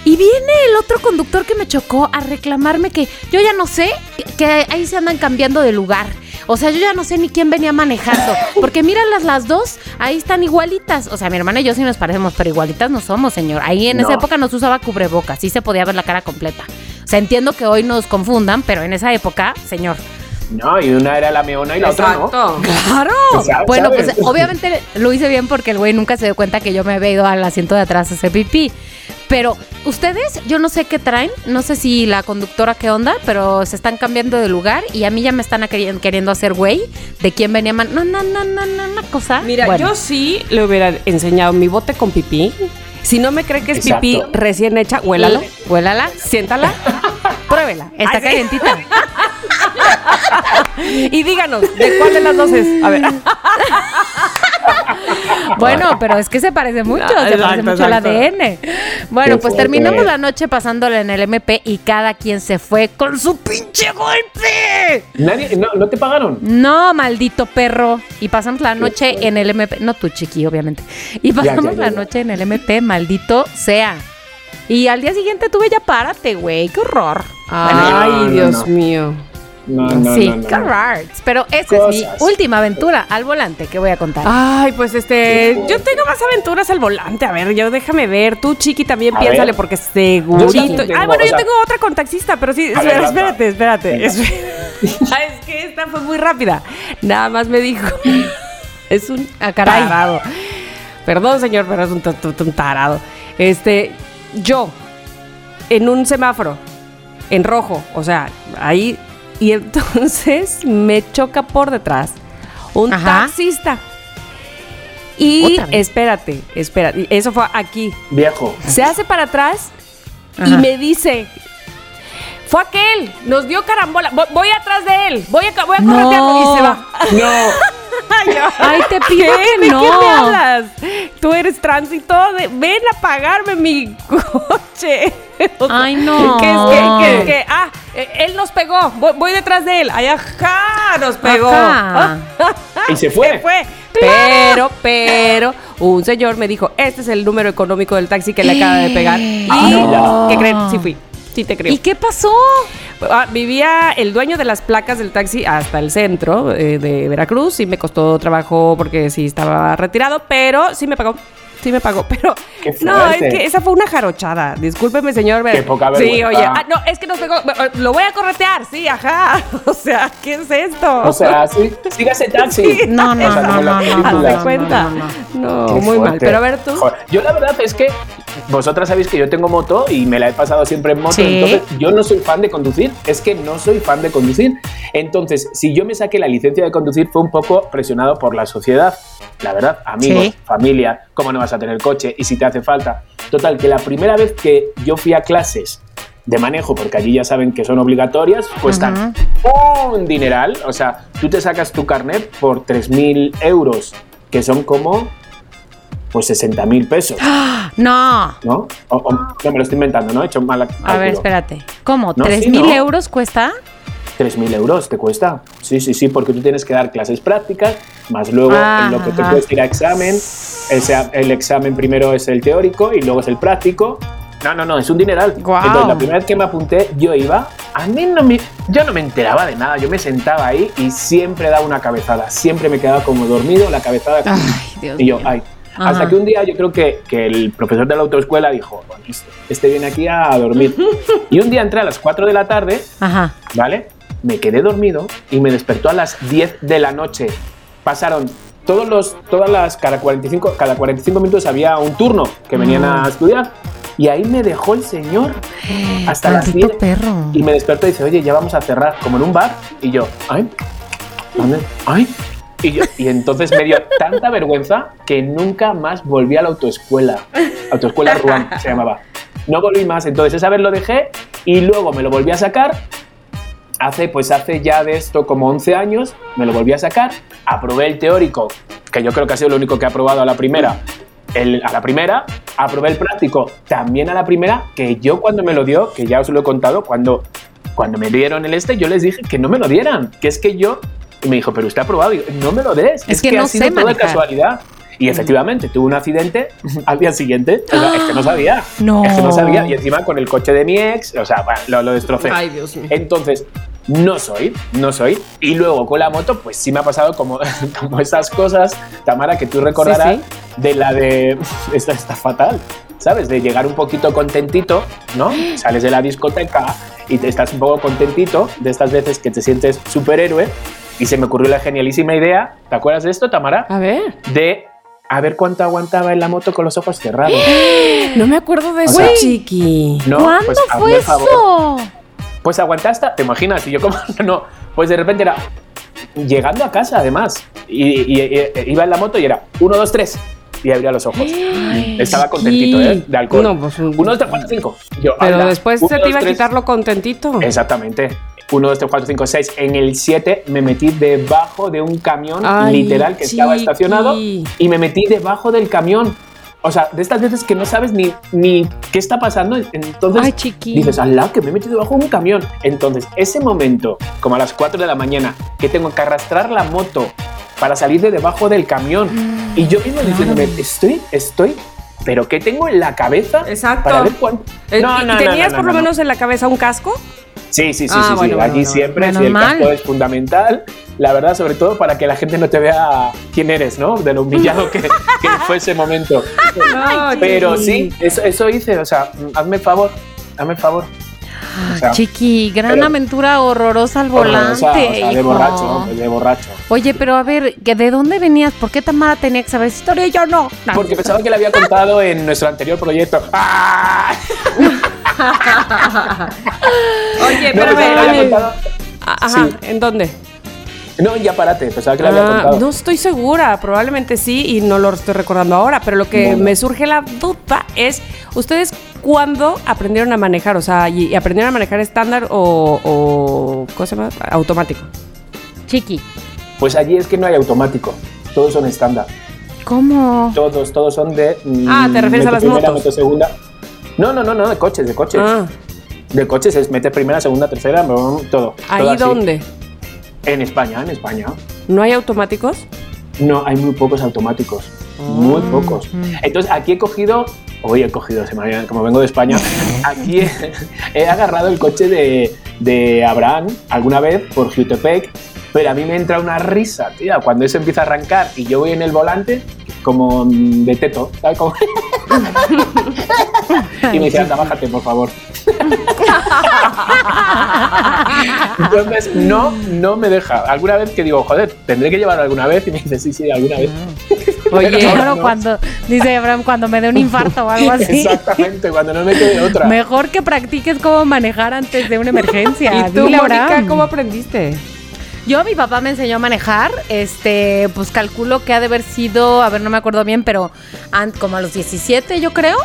Y viene el otro conductor que me chocó a reclamarme que yo ya no sé, que- ahí se andan cambiando de lugar. O sea, yo ya no sé ni quién venía manejando. Porque míralas las dos, ahí están igualitas. O sea, mi hermana y yo sí nos parecemos, pero igualitas no somos, señor. Ahí en esa época no se usaba cubrebocas, sí se podía ver la cara completa. O sea, entiendo que hoy nos confundan, pero en esa época, señor.
No, y una era la meona y la otra no.
Exacto.
Claro.
Exacto,
Bueno,
¿sabes?
pues obviamente lo hice bien porque el güey nunca se dio cuenta que yo me había ido al asiento de atrás a hacer pipí. Pero ustedes, yo no sé qué traen, no sé si la conductora qué onda, pero se están cambiando de lugar y a mí ya me están queri- queriendo hacer güey de quién venía man. No, no, no, no, no, una cosa.
Mira,
Bueno.
yo sí le hubiera enseñado mi bote con pipí. Si no me cree que es
Exacto.
pipí recién hecha, huélalo,
Huélala,
siéntala, pruébela.
está
Ay, sí. Y díganos, ¿de cuál de las dos es? A ver.
Bueno, pero es que se parece mucho,
No,
se parece mucho al. ADN. Bueno,
Qué
pues
fuerte.
terminamos la noche pasándole en el MP y cada quien se fue con su pinche golpe.
Nadie, no, ¿no te pagaron?
No, maldito perro. Y pasamos la noche en el MP. No tú, chiqui, obviamente. Y
Ya,
pasamos
ya, ya,
la noche en el MP, maldito sea. Y al día siguiente tuve ya párate, güey. Qué horror.
Ay,
no,
Dios
no.
mío.
No, no,
sí,
no.
Pero esa es mi última aventura al volante que voy a contar.
Ay, pues este, yo tengo más aventuras al volante. A ver, yo déjame ver. Tú, Chiqui, también
A
piénsale
ver.
porque segurito.
tengo,
Ay, bueno,
o
yo tengo otra con taxista, pero sí, espérate, espérate. Espérate. Ay, es que esta fue muy rápida. Nada más me dijo. Es un
Ah, caray.
tarado. Perdón, señor, pero es un tarado. Este, yo, en un semáforo, en rojo, o sea, ahí, y entonces me choca por detrás un
Ajá.
taxista. Y espérate, espérate, eso fue aquí.
Viejo.
Se hace para atrás y me dice, fue aquel, nos dio carambola, voy, voy atrás de él, voy a, voy a
No.
corretearlo", y se va.
No.
Ay, te pido
¿Qué?
que
¿De
no.
qué me hablas? Tú eres tránsito, de- ven a pagarme mi coche. O sea,
Ay, no.
Que es que, que- que- ah, eh, él nos pegó, voy, voy detrás de él. Ay, ajá, nos pegó.
Ajá.
Y se fue.
Se fue. Pero, pero, un señor me dijo, este es el número económico del taxi que le acaba de pegar. Y,
no.
¿qué creen? Sí fui. Sí te creo.
¿Y qué pasó?
Ah, vivía el dueño de las placas del taxi hasta el centro eh, de Veracruz y me costó trabajo porque sí estaba retirado, pero sí me pagó. Sí me pagó, pero no, es que esa fue una jarochada. Discúlpeme, señor.
Qué poca
Sí,
vergüenza.
oye, ah, no, es que nos pegó. Lo voy a corretear, sí, ajá. O sea, ¿qué es esto?
O sea, sí. Sígase taxi.
No, no,
O sea,
no, no, no, no,
cuenta.
no,
No, muy mal. Pero a ver tú.
Joder, Yo la verdad es que vosotras sabéis que yo tengo moto y me la he pasado siempre en moto,
Sí.
entonces yo no soy fan de conducir, es que no soy fan de conducir. Entonces, si yo me saqué la licencia de conducir fue un poco presionado por la sociedad, la verdad, amigos,
Sí.
familia, cómo no vas a tener coche y si te hace falta. Total, que la primera vez que yo fui a clases de manejo, porque allí ya saben que son obligatorias, cuestan un dineral. O sea, tú te sacas tu carnet por 3.000 euros, que son como pues 60.000 pesos,
No.
¿no? O- o- no, me lo estoy inventando, ¿no? He hecho mal
A ver, espérate. ¿Cómo?
No,
¿Tres
sí,
mil
no.
euros cuesta?
3.000 euros te cuesta. Sí, sí, sí, porque tú tienes que dar clases prácticas, más luego en lo que te puedes ir a examen. Ese- el examen primero es el teórico y luego es el práctico. No, no, no, es un dineral.
Guau.
Entonces, la primera vez que me apunté, yo iba, a mí no me, yo no me enteraba de nada, yo me sentaba ahí y siempre daba una cabezada, siempre me quedaba como dormido, la cabezada.
Ay, Dios
y yo,
mío.
ay.
Ajá.
Hasta que un día yo creo que, que el profesor de la autoescuela dijo, bueno, este, este viene aquí a dormir. y un día entré a las 4 de la tarde
Ajá.
¿vale? Me quedé dormido y me despertó a las 10 de la noche. Pasaron todos los, todas las, cada 45, cada 45 minutos había un turno que venían a estudiar. Y ahí me dejó el señor hasta las
Maldito
10.
perro.
Y me despertó y dice, oye, ya vamos a cerrar, como en un bar. Y yo, ay, ¿dónde? Ay. Y, yo, y entonces me dio tanta vergüenza que nunca más volví a la autoescuela. Autoescuela Ruan se llamaba. No volví más. Entonces esa vez lo dejé y luego me lo volví a sacar hace, pues hace ya de esto como 11 años, me lo volví a sacar, aprobé el teórico, que yo creo que ha sido lo único que he aprobado a la primera, el- a la primera, aprobé el práctico también a la primera, que yo cuando me lo dio, que ya os lo he contado, cuando, cuando me dieron el este, yo les dije que no me lo dieran, que es que yo, y me dijo, pero usted ha aprobado, yo, no me lo des,
Es que
ha
no
sido
sé
toda
manejar.
casualidad. Y efectivamente, tuve un accidente al día siguiente. O sea, es que no sabía.
No.
Es que no sabía. Y encima con el coche de mi ex, o sea, bueno, lo, lo destrocé.
Ay, Dios mío.
Entonces, no soy, no soy. Y luego con la moto, pues sí me ha pasado como, como esas cosas, Tamara, que tú recordarás,
Sí,
de la de. Esta está fatal, ¿sabes? De llegar un poquito contentito, ¿no? Sales de la discoteca y te estás un poco contentito, de estas veces que te sientes superhéroe. Y se me ocurrió la genialísima idea, ¿te acuerdas de esto, Tamara?
A ver.
De a ver cuánto aguantaba en la moto con los ojos cerrados.
No me acuerdo de
O
eso,
sea,
chiqui.
No,
¿Cuándo
pues, hazme
fue
favor. Pues aguantaste, te imaginas, y yo como no, pues de repente era llegando a casa además, y, y- y- iba en la moto y era uno, dos, tres, y abría los ojos. Estaba contentito, ¿eh? De alcohol.
No, pues, un-
uno, dos, tres, cuatro, cinco. Yo,
Pero
ala,
después
uno,
se te iba a
tres.
quitar lo contentito.
Exactamente. 1, 2, 3, 4, 5, 6. En el 7 me metí debajo de un camión
Ay,
literal que estaba
chiqui.
estacionado y me metí debajo del camión. O sea, de estas veces que no sabes ni, ni qué está pasando, entonces
Ay,
dices, al lado que me he metido debajo de un camión. Entonces, ese momento, como a las 4 de la mañana, que tengo que arrastrar la moto para salir de debajo del camión y yo mismo diciéndome, estoy, estoy, pero ¿qué tengo en la cabeza?
Exacto.
Para ver cuánto.
Eh, ¿y ¿Tenías por lo menos en la cabeza un casco?
Sí, sí, sí,
Ah,
sí, sí.
bueno, bueno,
Aquí
bueno.
siempre sí, el casco es fundamental. La verdad, sobre todo para que la gente no te vea quién eres, ¿no? De lo humillado que, que fue ese momento. Pero sí, eso, eso hice. O sea, hazme el favor, hazme el favor. O sea,
Chiqui, gran
pero-
aventura horrorosa al
horrorosa,
volante.
o sea, de
hijo.
borracho, de borracho.
Oye, pero a ver, ¿que ¿de dónde venías? ¿Por qué Tamara tenía que saber esa historia y yo no? No.
Porque pensaba que le había contado en nuestro anterior proyecto. ¡Ah!
Oye,
No,
pero
pensaba que le había
ve-
contado.
Ajá,
Sí.
¿en dónde?
No, ya parate, pensaba que le había
Ah,
contado.
no estoy segura, probablemente sí y no lo estoy recordando ahora, pero lo que
Bueno.
me surge la duda es, ¿ustedes cuándo aprendieron a manejar? O sea, ¿y y aprendieron a manejar estándar o, o ¿cómo se llama? Automático.
Chiqui,
Pues allí es que no hay automático. Todos son estándar.
¿cómo?
Todos, todos son de. mm,
Ah, ¿te refieres a las
primera,
motos?
segunda. No, no, no, no, de coches, de coches.
Ah,
De coches es mete primera, segunda, tercera, brum, todo. todo
¿ahí
así. En España, en España.
¿No hay automáticos?
No, hay muy pocos automáticos. Muy pocos. Entonces, aquí he cogido. Hoy he cogido, se me había- como vengo de España, aquí he, he agarrado el coche de, de Abraham alguna vez por Jutepec, pero a mí me entra una risa, tía, cuando eso empieza a arrancar y yo voy en el volante como de teto, ¿sabes? Como- y me dice, anda, bájate, por favor. Entonces, no, no me deja. Alguna vez que digo, joder, tendré que llevarlo alguna vez, y me dice, sí, sí, alguna vez.
Oye,
Pero
claro,
no.
cuando, dice Abraham, cuando me dé un infarto o algo así.
Exactamente, cuando no me quede otra.
Mejor que practiques cómo manejar antes de una emergencia.
¿Y tú,
Dile, Abraham.
cómo aprendiste?
Yo, mi papá me enseñó a manejar, este, pues calculo que ha de haber sido, a ver, no me acuerdo bien, pero como a los 17 yo creo.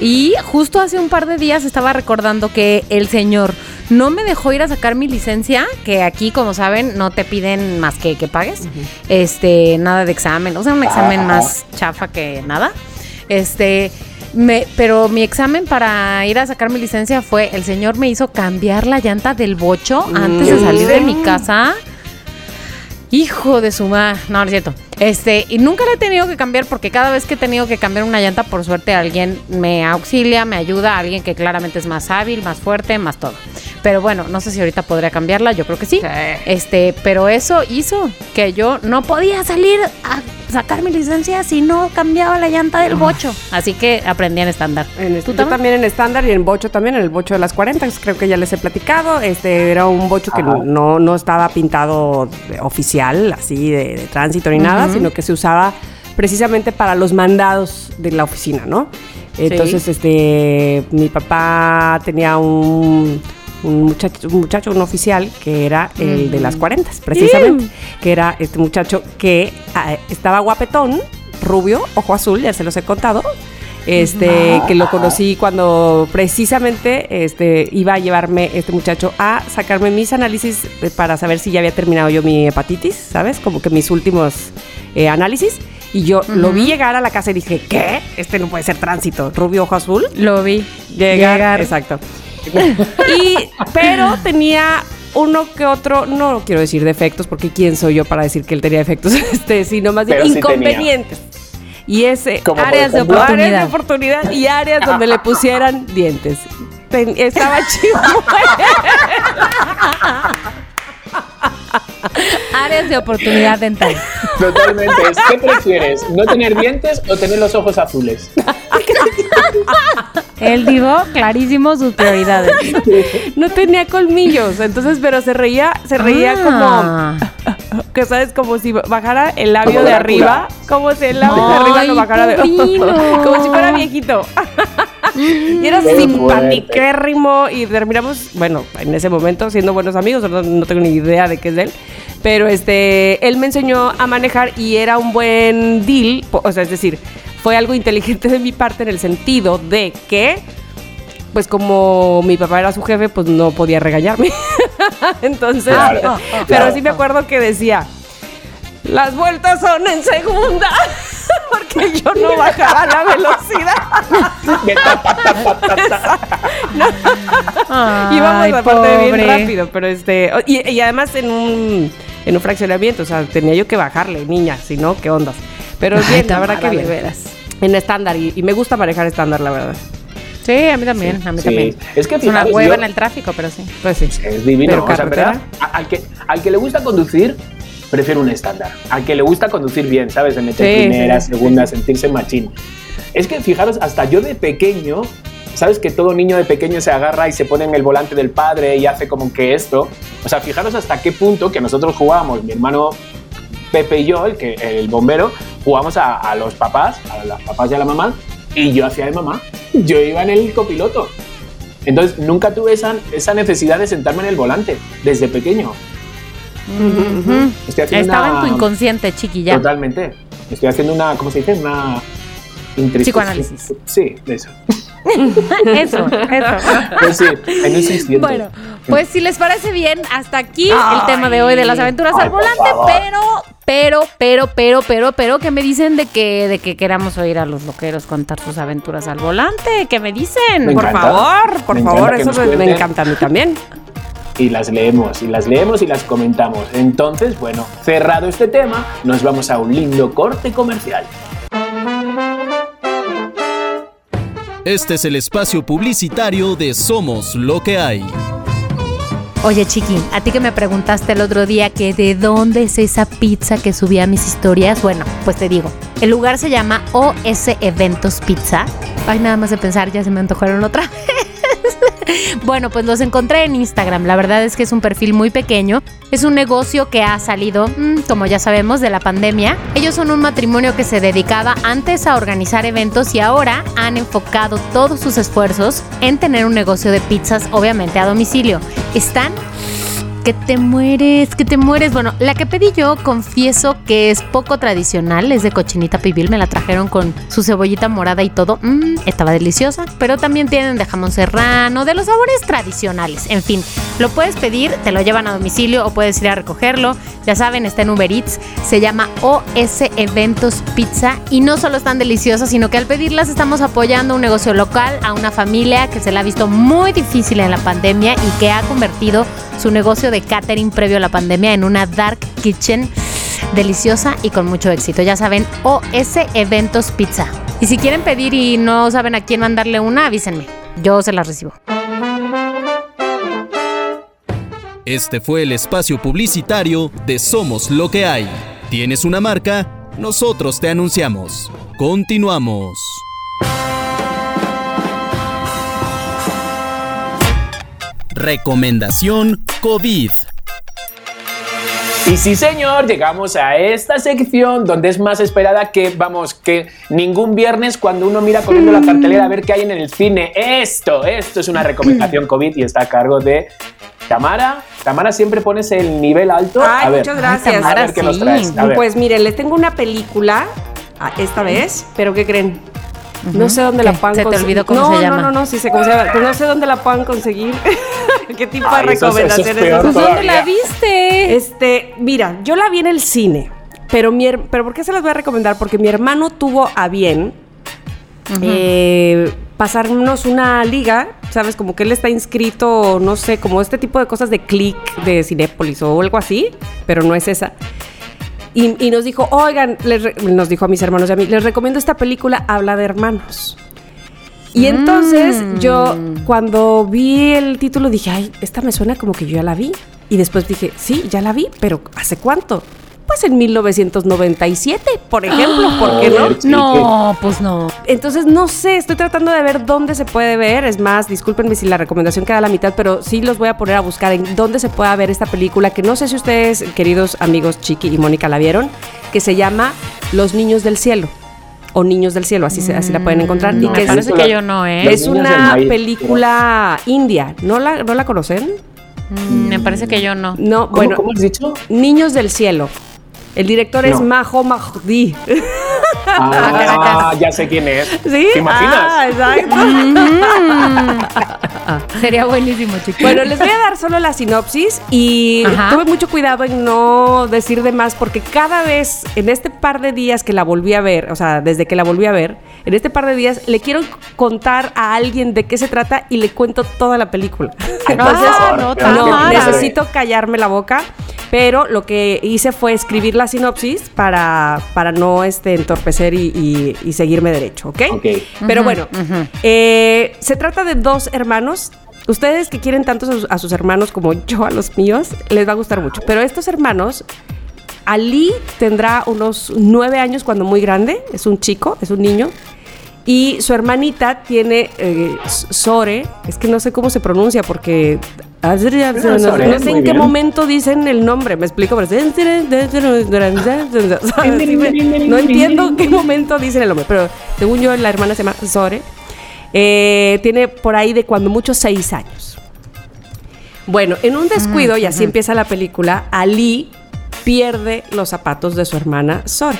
Y justo hace un par de días estaba recordando que el señor no me dejó ir a sacar mi licencia, que aquí, como saben, no te piden más que que pagues, este, nada de examen, o sea, un examen
Ajá.
más chafa que nada. Este, me, pero mi examen para ir a sacar mi licencia fue, el señor me hizo cambiar la llanta del bocho antes de salir de mi casa. Hijo de su madre. No, no es cierto. Este, y nunca la he tenido que cambiar porque cada vez que he tenido que cambiar una llanta, por suerte alguien me auxilia, me ayuda, alguien que claramente es más hábil, más fuerte, más todo. Pero bueno, no sé si ahorita podría cambiarla, yo creo que sí. Este, pero eso hizo que yo no podía salir a sacar mi licencia si no cambiaba la llanta del bocho. Así que aprendí en estándar.
En,
¿Tú
yo
también?
también en estándar y en bocho también, en el bocho de las 40, creo que ya les he platicado. Este era un bocho que no, no estaba pintado oficial, así de, de tránsito ni nada, sino que se usaba precisamente para los mandados de la oficina, ¿no? Entonces, este, mi papá tenía un, un muchacho, un muchacho, un oficial, que era el de las 40, precisamente, que era este muchacho que ah, estaba guapetón, rubio, ojo azul, ya se los he contado, este, que lo conocí cuando precisamente este, iba a llevarme este muchacho a sacarme mis análisis para saber si ya había terminado yo mi hepatitis, ¿sabes? Como que mis últimos eh, análisis. Y yo lo vi llegar a la casa y dije, ¿qué? Este no puede ser tránsito. Rubio, ojo azul.
Lo vi.
Llegar.
Llegar.
Exacto. y, pero tenía uno que otro, no quiero decir defectos, porque quién soy yo para decir que él tenía defectos, este, sino más bien
sí
inconvenientes. Y ese
Como
áreas de oportunidad.
áreas de oportunidad y áreas donde le pusieran dientes. Ten- estaba chido.
Áreas de oportunidad dental.
Totalmente. ¿Qué prefieres? ¿No tener dientes o tener los ojos azules?
Él dijo clarísimo sus prioridades.
No tenía colmillos, entonces, pero se reía, se reía
Ah.
como, que sabes, como si bajara el labio
Como
de arriba, como si el labio de arriba no bajara de, como si fuera viejito. y era
Qué
simpatiquérrimo y terminamos, bueno, en ese momento siendo buenos amigos, no, no tengo ni idea de qué es de él. Pero este, él me enseñó a manejar y era un buen deal, o sea, es decir, fue algo inteligente de mi parte en el sentido de que pues como mi papá era su jefe, pues no podía regañarme. Entonces,
Claro,
pero
claro.
sí me acuerdo que decía, las vueltas son en segunda, porque yo no bajaba la velocidad. Íbamos
Ay,
aparte bien rápido, pero este, y, y además en un, en un fraccionamiento, o sea, tenía yo que bajarle, niña, si no, qué ondas. Pero
Ay,
bien, la verdad que
de
bien.
veras.
En estándar, y, y me gusta manejar estándar, la verdad.
Sí, a mí también, a mí
Sí.
también.
Es que
Es una hueva
yo-
en el tráfico, pero sí.
Pues sí.
Es divino.
Pero
o sea. ¿verdad? A- Al que, al que le gusta conducir, prefiere un estándar. Al que le gusta conducir bien, ¿sabes? De meter
Sí,
primera,
sí.
segunda, sentirse machín. Es que fijaros, hasta yo de pequeño, ¿sabes? Que todo niño de pequeño se agarra y se pone en el volante del padre y hace como que esto. O sea, fijaros hasta qué punto que nosotros jugábamos, mi hermano Pepe y yo, el, que, el bombero, jugamos a, a los papás, a las papás y a la mamá, y yo hacía de mamá. Yo iba en el copiloto. Entonces, nunca tuve esa, esa necesidad de sentarme en el volante desde pequeño. Estoy haciendo
Estaba
una-
en tu inconsciente, chiquilla.
Totalmente. Estoy haciendo una, ¿cómo se dice? Una...
Psicoanálisis.
Sí, de eso.
Eso, eso.
Pues sí, en un 600.
Bueno, pues si les parece bien, hasta aquí
Ay.
el tema de hoy de las aventuras
Ay,
al volante, pero, pero, pero, pero, pero, pero, que me dicen de que, de que queramos oír a los loqueros contar sus aventuras al volante? ¿Qué me dicen?
Me
Por
encanta.
favor, por
Me
favor, eso me- me encanta a mí también.
y las leemos, y las leemos y las comentamos. Entonces, bueno, cerrado este tema, nos vamos a un lindo corte comercial.
Este es el espacio publicitario de Somos lo que hay.
Oye, Chiqui, a ti que me preguntaste el otro día que de dónde es esa pizza que subía a mis historias, bueno, pues te digo, el lugar se llama OS Eventos Pizza. Ay, nada más de pensar, ya se me antojaron otra. Bueno, pues los encontré en Instagram. La verdad es que es un perfil muy pequeño. Es un negocio que ha salido, mm, como ya sabemos, de la pandemia. Ellos son un matrimonio que se dedicaba antes a organizar eventos y ahora han enfocado todos sus esfuerzos en tener un negocio de pizzas, obviamente a domicilio. Están que te mueres, que te mueres. Bueno, la que pedí yo, confieso que es poco tradicional, es de cochinita pibil, me la trajeron con su cebollita morada y todo. Mm, estaba deliciosa, pero también tienen de jamón serrano, de los sabores tradicionales. En fin, lo puedes pedir, te lo llevan a domicilio o puedes ir a recogerlo. Ya saben, está en Uber Eats, se llama OS Eventos Pizza y no solo están deliciosas, sino que al pedirlas estamos apoyando un negocio local, a una familia que se la ha visto muy difícil en la pandemia y que ha convertido su negocio de catering previo a la pandemia en una dark kitchen deliciosa y con mucho éxito. Ya saben, OS Eventos Pizza. Y si quieren pedir y no saben a quién mandarle una, avísenme. Yo se las recibo.
Este fue el espacio publicitario de Somos lo que hay. ¿Tienes una marca? Nosotros te anunciamos. Continuamos. Recomendación COVID.
Y sí, señor, llegamos a esta sección donde es más esperada que, vamos, que ningún viernes cuando uno mira corriendo la cartelera a ver qué hay en el cine. Esto, esto es una recomendación COVID y está a cargo de Tamara. Tamara, siempre pones el nivel alto.
Ay,
a ver,
muchas gracias.
a ver qué nos traes. A ver.
Pues miren, les tengo una película ah, esta vez, pero ¿qué creen? No sé dónde la puedan
¿Se te
conseguir.
olvidó cómo
no,
se llama?
No, no, no, sí sé cómo se llama. Pero no sé dónde la puedan conseguir. ¿Qué tipo
Ay,
de
eso es- eso es
recomendaciones? esas?
Pues, ¿Dónde la viste?
Este, mira, yo la vi en el cine, pero mi her- pero ¿por qué se las voy a recomendar? Porque mi hermano tuvo a bien eh, pasarnos una liga, ¿sabes? Como que él está inscrito, no sé, como este tipo de cosas de click de Cinépolis o algo así, pero no es esa. Y, y nos dijo, oigan, les nos dijo a mis hermanos y a mí, les recomiendo esta película, habla de hermanos. Y entonces
Mm.
yo cuando vi el título dije, ay, esta me suena como que yo ya la vi. Y después dije, sí, ya la vi, pero ¿hace cuánto? Pues en 1997, por ejemplo, ¿por qué no?
No, pues no.
Entonces, no sé, estoy tratando de ver dónde se puede ver. Es más, discúlpenme si la recomendación queda a la mitad, pero sí los voy a poner a buscar en dónde se pueda ver esta película, que no sé si ustedes, queridos amigos Chiqui y Mónica, la vieron, que se llama Los Niños del Cielo. O Niños del Cielo, así, se- así la pueden encontrar.
No,
y que es,
parece que yo no, ¿eh?
Es una película india. ¿No la, ¿No la conocen?
Mm, Me parece que yo no.
No,
¿Cómo,
bueno,
¿Cómo has dicho?
Niños del Cielo. El director es. Maho Mahdi.
Ah, ya sé quién es.
¿Sí?
¿Te imaginas?
Ah, exacto.
Sería buenísimo, chicos.
Bueno, les voy a dar solo la sinopsis y
Ajá.
tuve mucho cuidado en no decir de más porque cada vez en este par de días que la volví a ver, o sea, desde que la volví a ver, en este par de días le quiero contar a alguien de qué se trata y le cuento toda la película. Entonces,
Ah, no,
no, necesito callarme la boca, pero lo que hice fue escribir la sinopsis para, para no este, entorpecer y, y- y seguirme derecho, ¿ok?
Ok.
Pero bueno, eh, se trata de dos hermanos. Ustedes que quieren tanto a sus, a sus hermanos como yo a los míos, les va a gustar mucho. Pero estos hermanos, Ali tendrá unos nueve años cuando muy grande, es un chico, es un niño. Y su hermanita tiene eh, Sore, es que no sé cómo se pronuncia porque... No, sé en qué
bien.
momento dicen el nombre, me explico. pero- No entiendo en qué momento dicen el nombre, pero según yo la hermana se llama Sore. Eh, tiene por ahí de cuando mucho seis años. Bueno, en un descuido, y así empieza la película, Ali pierde los zapatos de su hermana Sore.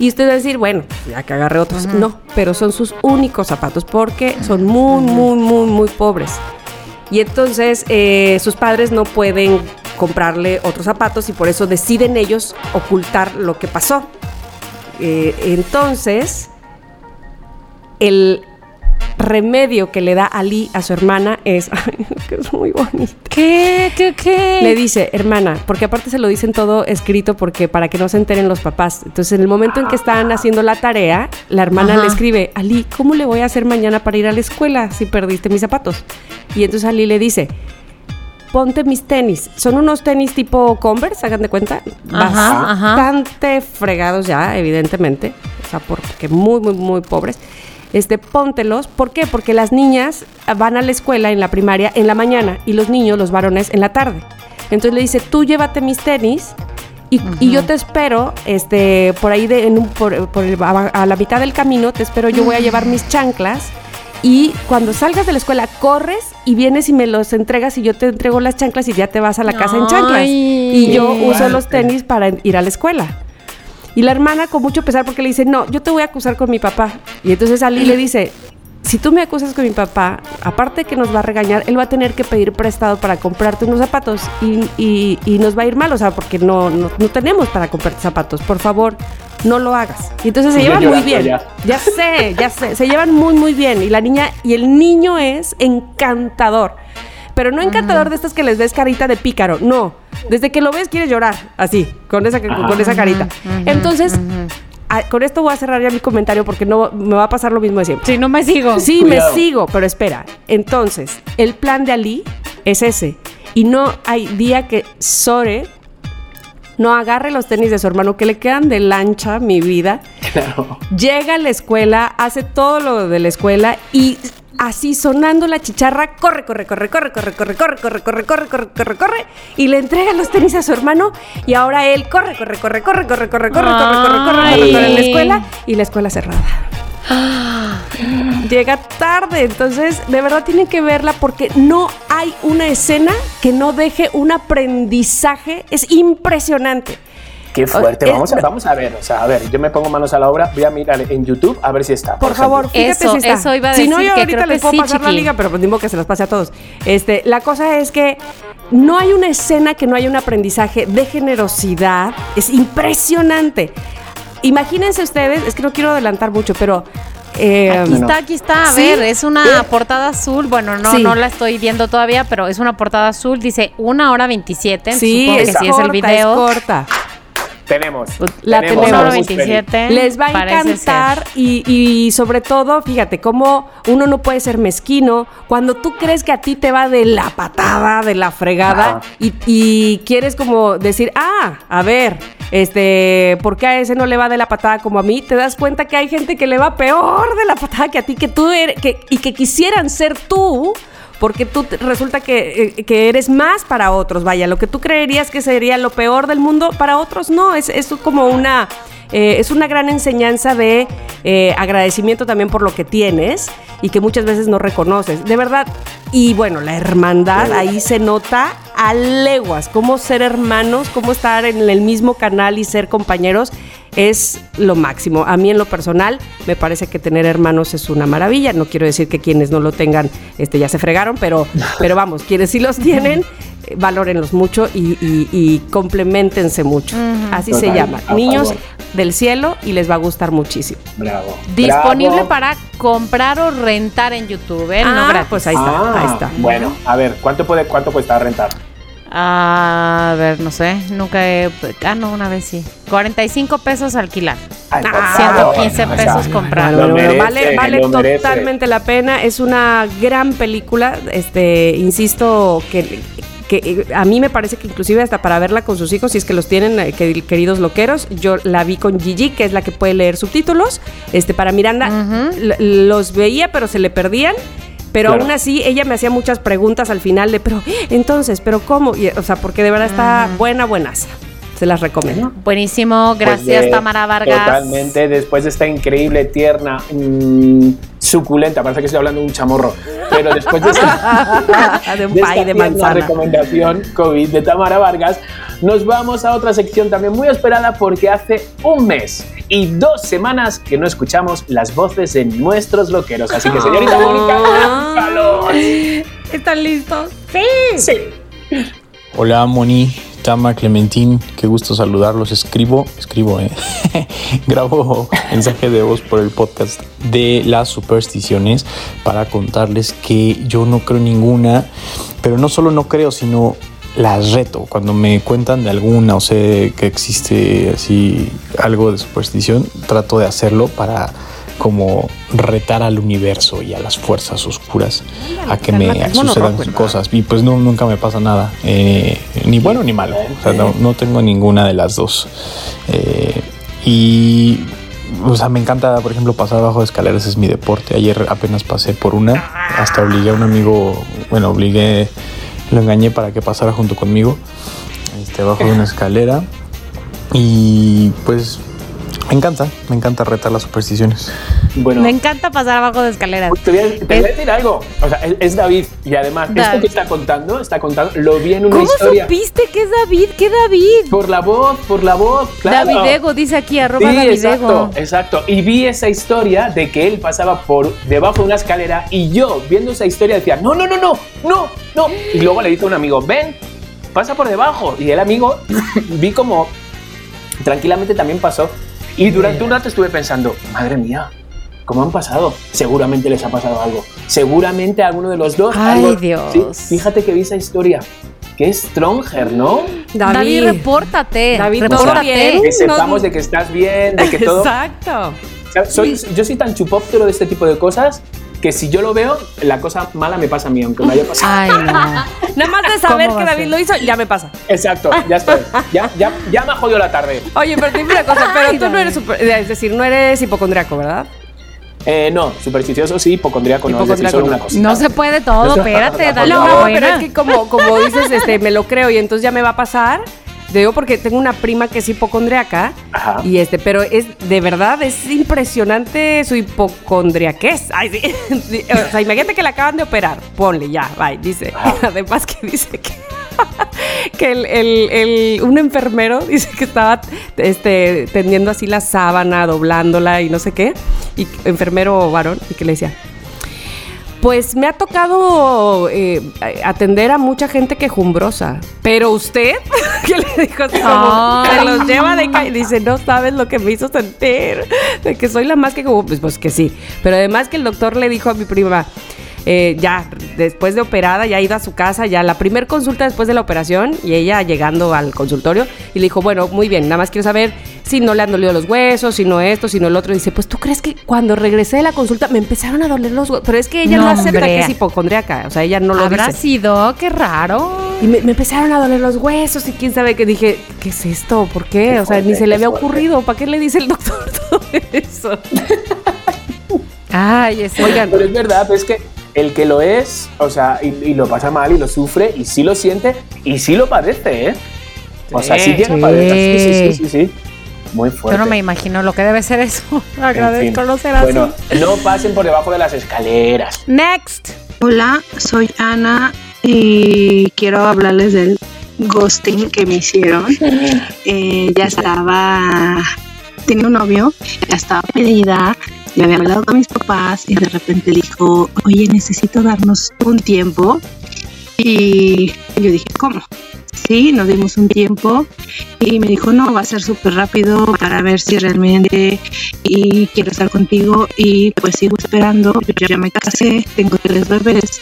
Y usted va a decir, bueno, ya que agarre otros. No, pero son sus únicos zapatos porque son muy, muy, muy, muy pobres. Y entonces eh, sus padres no pueden comprarle otros zapatos y por eso deciden ellos ocultar lo que pasó. Eh, entonces, el remedio que le da Ali a su hermana es, ay, que es muy bonito.
¿Qué? ¿Qué? ¿Qué?
Le dice, hermana, porque aparte se lo dicen todo escrito porque para que no se enteren los papás. Entonces, en el momento en que están haciendo la tarea, la hermana
Ajá.
le escribe, Ali, ¿cómo le voy a hacer mañana para ir a la escuela si perdiste mis zapatos? Y entonces Ali le dice, ponte mis tenis. Son unos tenis tipo Converse, hagan de cuenta.
Ajá, ajá.
Bastante fregados ya, evidentemente. O sea, porque muy, muy, muy pobres. Este, póntelos. ¿Por qué? Porque las niñas van a la escuela en la primaria en la mañana y los niños, los varones, en la tarde. Entonces le dice, tú llévate mis tenis y, y yo te espero, este, por ahí de, en un- por, por el- a, a la mitad del camino, te espero, yo voy a llevar mis chanclas. Y cuando salgas de la escuela, corres y vienes y me los entregas y yo te entrego las chanclas y ya te vas a la casa en chanclas. Y yo uso los tenis para ir a la escuela. Y la hermana con mucho pesar porque le dice, no, yo te voy a acusar con mi papá. Y entonces Ali le dice, si tú me acusas con mi papá, aparte de que nos va a regañar, él va a tener que pedir prestado para comprarte unos zapatos y, y- y nos va a ir mal, o sea, porque no, no, no tenemos para comprarte zapatos. Por favor, no lo hagas. Y entonces se llevan muy bien.
ya.
Ya sé, ya sé. Se llevan muy, muy bien. Y la niña, y el niño es encantador. Pero no encantador de estas que les ves carita de pícaro. No. Desde que lo ves quieres llorar. Así, con esa, con esa carita. Entonces, a- con esto voy a cerrar ya mi comentario porque no me va a pasar lo mismo de siempre.
Si no me sigo.
Sí,
Cuidado.
me sigo, pero espera. Entonces, el plan de Ali es ese. Y no hay día que Sore no agarre los tenis de su hermano que le quedan de lancha, mi vida.
Claro.
Llega a la escuela, hace todo lo de la escuela y así sonando la chicharra, corre, corre, corre, corre, corre, corre, corre, corre, corre, corre, corre, corre, corre, y le entrega los tenis a su hermano y ahora él corre, corre, corre, corre, corre, corre, corre, corre, corre, corre, corre, corre, corre la escuela y la escuela cerrada. Llega tarde, entonces de verdad tienen que verla porque no hay una escena que no deje un aprendizaje, es impresionante.
Qué fuerte.
Es-
Vamos a, vamos a ver. O sea, a ver, yo me pongo manos a la obra. Voy a mirar en YouTube a ver si está.
Por favor, fíjate
Eso,
si está.
eso iba a
Si no, yo
que
ahorita les puedo
sí,
pasar la liga, pero pues digo que se las pase a todos. Este, la cosa es que no hay una escena que no haya un aprendizaje de generosidad. Es impresionante. Imagínense ustedes, es que no quiero adelantar mucho, pero eh,
Aquí está, aquí está. A
¿Sí?
ver, es una
¿Eh?
portada azul. Bueno, no,
Sí.
no la estoy viendo todavía, pero es una portada azul. Dice una hora 27.
sí,
supongo
es
que sí es el video.
es corta.
Tenemos.
La
tenemos,
tenemos.
somos felices.
27.
Les va a encantar y, y sobre todo, fíjate, cómo uno no puede ser mezquino cuando tú crees que a ti te va de la patada, de la fregada y, y quieres como decir, ah, a ver, este, ¿por qué a ese no le va de la patada como a mí? Te das cuenta que hay gente que le va peor de la patada que a ti, que tú eres, que, y que quisieran ser tú. Porque tú resulta que, eh, que eres más para otros. Vaya, lo que tú creerías que sería lo peor del mundo, para otros no. Es, es como una eh, es una gran enseñanza de eh, agradecimiento también por lo que tienes y que muchas veces no reconoces. De verdad. Y bueno, la hermandad ahí se nota a leguas. Cómo ser hermanos, cómo estar en el mismo canal y ser compañeros es lo máximo. A mí en lo personal me parece que tener hermanos es una maravilla. No quiero decir que quienes no lo tengan este, ya se fregaron, pero, pero vamos, quienes sí los tienen, eh, valórenlos mucho y, y- y complementense mucho. Así se llama. Niños
favor.
del cielo y les va a gustar muchísimo.
Bravo.
Disponible
Bravo.
para comprar o rentar en YouTube, ¿eh? no
Ah,
gratis.
pues ahí está,
Ah,
ahí está.
Bueno, a ver, ¿cuánto puede, cuánto cuesta rentar?
Ah, a ver, no sé. Nunca he. Ah, no, una vez sí. 45 pesos alquilar.
Ay,
Ah,
favor,
115
o sea,
pesos comprar.
Bueno,
merece,
vale vale totalmente la pena. Es una gran película. Este, insisto que, que eh, a mí me parece que inclusive hasta para verla con sus hijos, si es que los tienen, eh, que- queridos loqueros, yo la vi con Gigi, que es la que puede leer subtítulos. Este, para Miranda los veía, pero se le perdían. Pero
Claro.
aún así, ella me hacía muchas preguntas al final de, pero, entonces, ¿pero cómo? Y, o sea, porque de verdad está buena, buenaza. Se las recomiendo.
Buenísimo.
Pues
Gracias,
de-
Tamara Vargas.
Totalmente, después de esta increíble, tierna, mm, suculenta, parece que estoy hablando de un chamorro, pero después de esta,
de un
de
pay
esta
de manzana.
recomendación COVID de Tamara Vargas, nos vamos a otra sección también muy esperada porque hace un mes y dos semanas que no escuchamos las voces de nuestros loqueros. Así que, señorita Mónica,
Ah.
¡lánzalos!
¿Están listos?
Sí.
Hola Moni, Tama, Clementín, qué gusto saludarlos. Escribo, escribo, eh. Grabo mensaje de voz por el podcast de las supersticiones para contarles que yo no creo ninguna, pero no solo no creo, sino las reto. Cuando me cuentan de alguna o sé que existe así algo de superstición, trato de hacerlo para como retar al universo y a las fuerzas oscuras a que me sucedan cosas. Y pues no, nunca me pasa nada eh, ni bueno ni malo. O sea, no, no tengo ninguna de las dos. Eh, y o sea me encanta por ejemplo pasar abajo de escaleras es mi deporte. Ayer apenas pasé por una hasta obligué a un amigo bueno obligué lo engañé para que pasara junto conmigo este, abajo de una escalera. Y pues me encanta me encanta retar las supersticiones
Bueno,
Me encanta pasar abajo de escaleras.
Te voy, a, te voy a decir algo. O sea, es, es David. Y además, esto
David.
que está contando, está contando, lo vi en una
¿Cómo
historia.
supiste que es David? ¿Qué David?
Por la voz, por la voz, claro.
Davidego, dice aquí,
Sí,
arroba
exacto,
Davidego.
exacto. Y vi esa historia de que él pasaba por debajo de una escalera y yo, viendo esa historia, decía, no, no, no, no, no, no. Y luego le dice a un amigo, ven, pasa por debajo. Y el amigo, vi como tranquilamente también pasó. Y durante un rato estuve pensando, madre mía, ¿cómo han pasado? Seguramente les ha pasado algo. Seguramente a alguno de los dos.
Ay,
algo-
Dios.
Sí, fíjate que vi esa historia. Qué Stronger, ¿no?
David, repórtate.
David,
¿todo
repórtate.
bien?
Que sepamos de que estás bien, de que todo.
Exacto.
O sea, soy, yo soy tan chupóptero de este tipo de cosas que si yo lo veo, la cosa mala me pasa a mí, aunque me haya pasado.
Ay, no.
Nada más de saber
¿Cómo
que David lo hizo, ya me pasa.
Exacto, ya estoy. Ya, ya, ya me ha jodido la tarde.
Oye, pero dime una cosa, pero
Ay,
tú no eres super- es decir, no eres hipocondriaco, ¿verdad?
Eh, no, supersticioso sí, hipocondríaco no, es decir, solo una cosita.
No se puede todo, espérate, dale
No,
una
No,
buena.
pero es que como, como dices, este, me lo creo y entonces ya me va a pasar. Digo, porque tengo una prima que es hipocondriaca
Ajá.
y este, pero es de verdad es impresionante su hipocondriaquez. Ay, sí. O sea, imagínate que la acaban de operar. Ponle ya, bye. Dice. Además que dice que, que el, el- el- un enfermero dice que estaba este, tendiendo así la sábana, doblándola y no sé qué. Y enfermero varón, y que le decía. Pues me ha tocado eh, atender a mucha gente quejumbrosa. Pero usted, que le dijo así como, se los lleva de ca- y dice, no sabes lo que me hizo sentir, de que soy la más que como, pues, pues que sí. Pero además que el doctor le dijo a mi prima, eh, ya después de operada, ya ha ido a su casa, ya la primer consulta después de la operación y ella llegando al consultorio y le dijo, bueno, muy bien, nada más quiero saber si no le han dolido los huesos, si no esto, si no el otro. Y dice, pues tú crees que cuando regresé de la consulta me empezaron a doler los huesos, pero es que ella no,
No,
acepta
hombre.
que es hipocondriaca, o sea, ella no lo
¿Habrá
dice.
sido? Qué raro.
Y me, me empezaron a doler los huesos y quién sabe qué dije, ¿qué es esto? ¿Por qué?
Qué
o sea, ni se le había
fuerte.
ocurrido. ¿Para qué le dice el doctor todo eso?
Ay, ese.
Oigan,
Pero es verdad, es que el que lo es, o sea, y, y lo pasa mal y lo sufre y sí lo siente y sí lo padece, ¿eh? O sea, sí llega a padecer. Sí, sí, sí, sí, sí. Muy fuerte.
Yo no me imagino lo que debe ser eso.
En
Agradezco
fin.
no ser así.
Bueno, no pasen por debajo de las escaleras.
Next.
Hola, soy Ana y quiero hablarles del ghosting que me hicieron. Eh, ya estaba, tenía un novio, ya estaba pedida, ya había hablado con mis papás y de repente dijo, oye, necesito darnos un tiempo. Y yo dije, ¿cómo? Sí, nos dimos un tiempo y me dijo, no, va a ser súper rápido para ver si realmente y quiero estar contigo y pues sigo esperando. Yo ya me casé, tengo tres bebés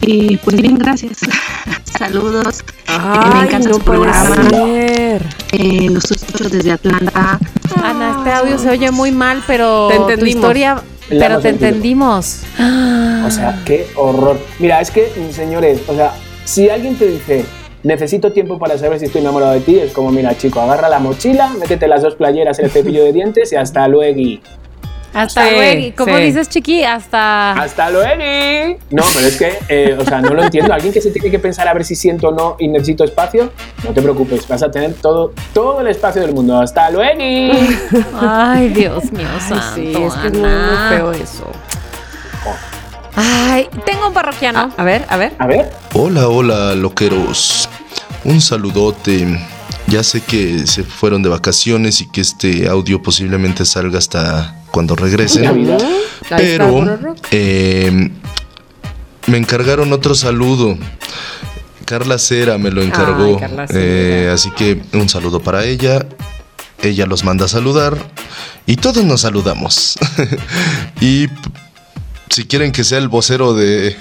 y pues bien, gracias. Saludos.
Ay,
me encanta
no
su programa. Eh, los escucho desde Atlanta.
Ana, este audio se oye muy mal, pero
Te
tu historia, pero te entendimos.
O sea, qué horror. Mira, es que, señores, o sea, si alguien te dice, necesito tiempo para saber si estoy enamorado de ti, es como, mira, chico, agarra la mochila, métete las dos playeras, el cepillo de dientes y hasta luego.
Hasta
Sí,
luego. ¿Y ¿Cómo
sí.
dices, Chiqui? Hasta.
¡Hasta luego! No, pero es que, eh, o sea, no lo entiendo. Alguien que se tiene que pensar a ver si siento o no y necesito espacio, no te preocupes, vas a tener todo, todo el espacio del mundo. ¡Hasta luego!
Ay, Dios mío,
Ay,
santo,
sí, es que es muy, feo eso.
Ay, tengo un parroquiano.
A ver, a ver.
A ver,
Hola, hola, loqueros. Un saludote. Ya sé que se fueron de vacaciones y que este audio posiblemente salga hasta cuando regresen.
Navidad.
Pero eh, me encargaron otro saludo. Carla Cera me lo encargó.
Ay.
Eh, así que un saludo para ella. Ella los manda a saludar. Y todos nos saludamos. y si quieren que sea el vocero de,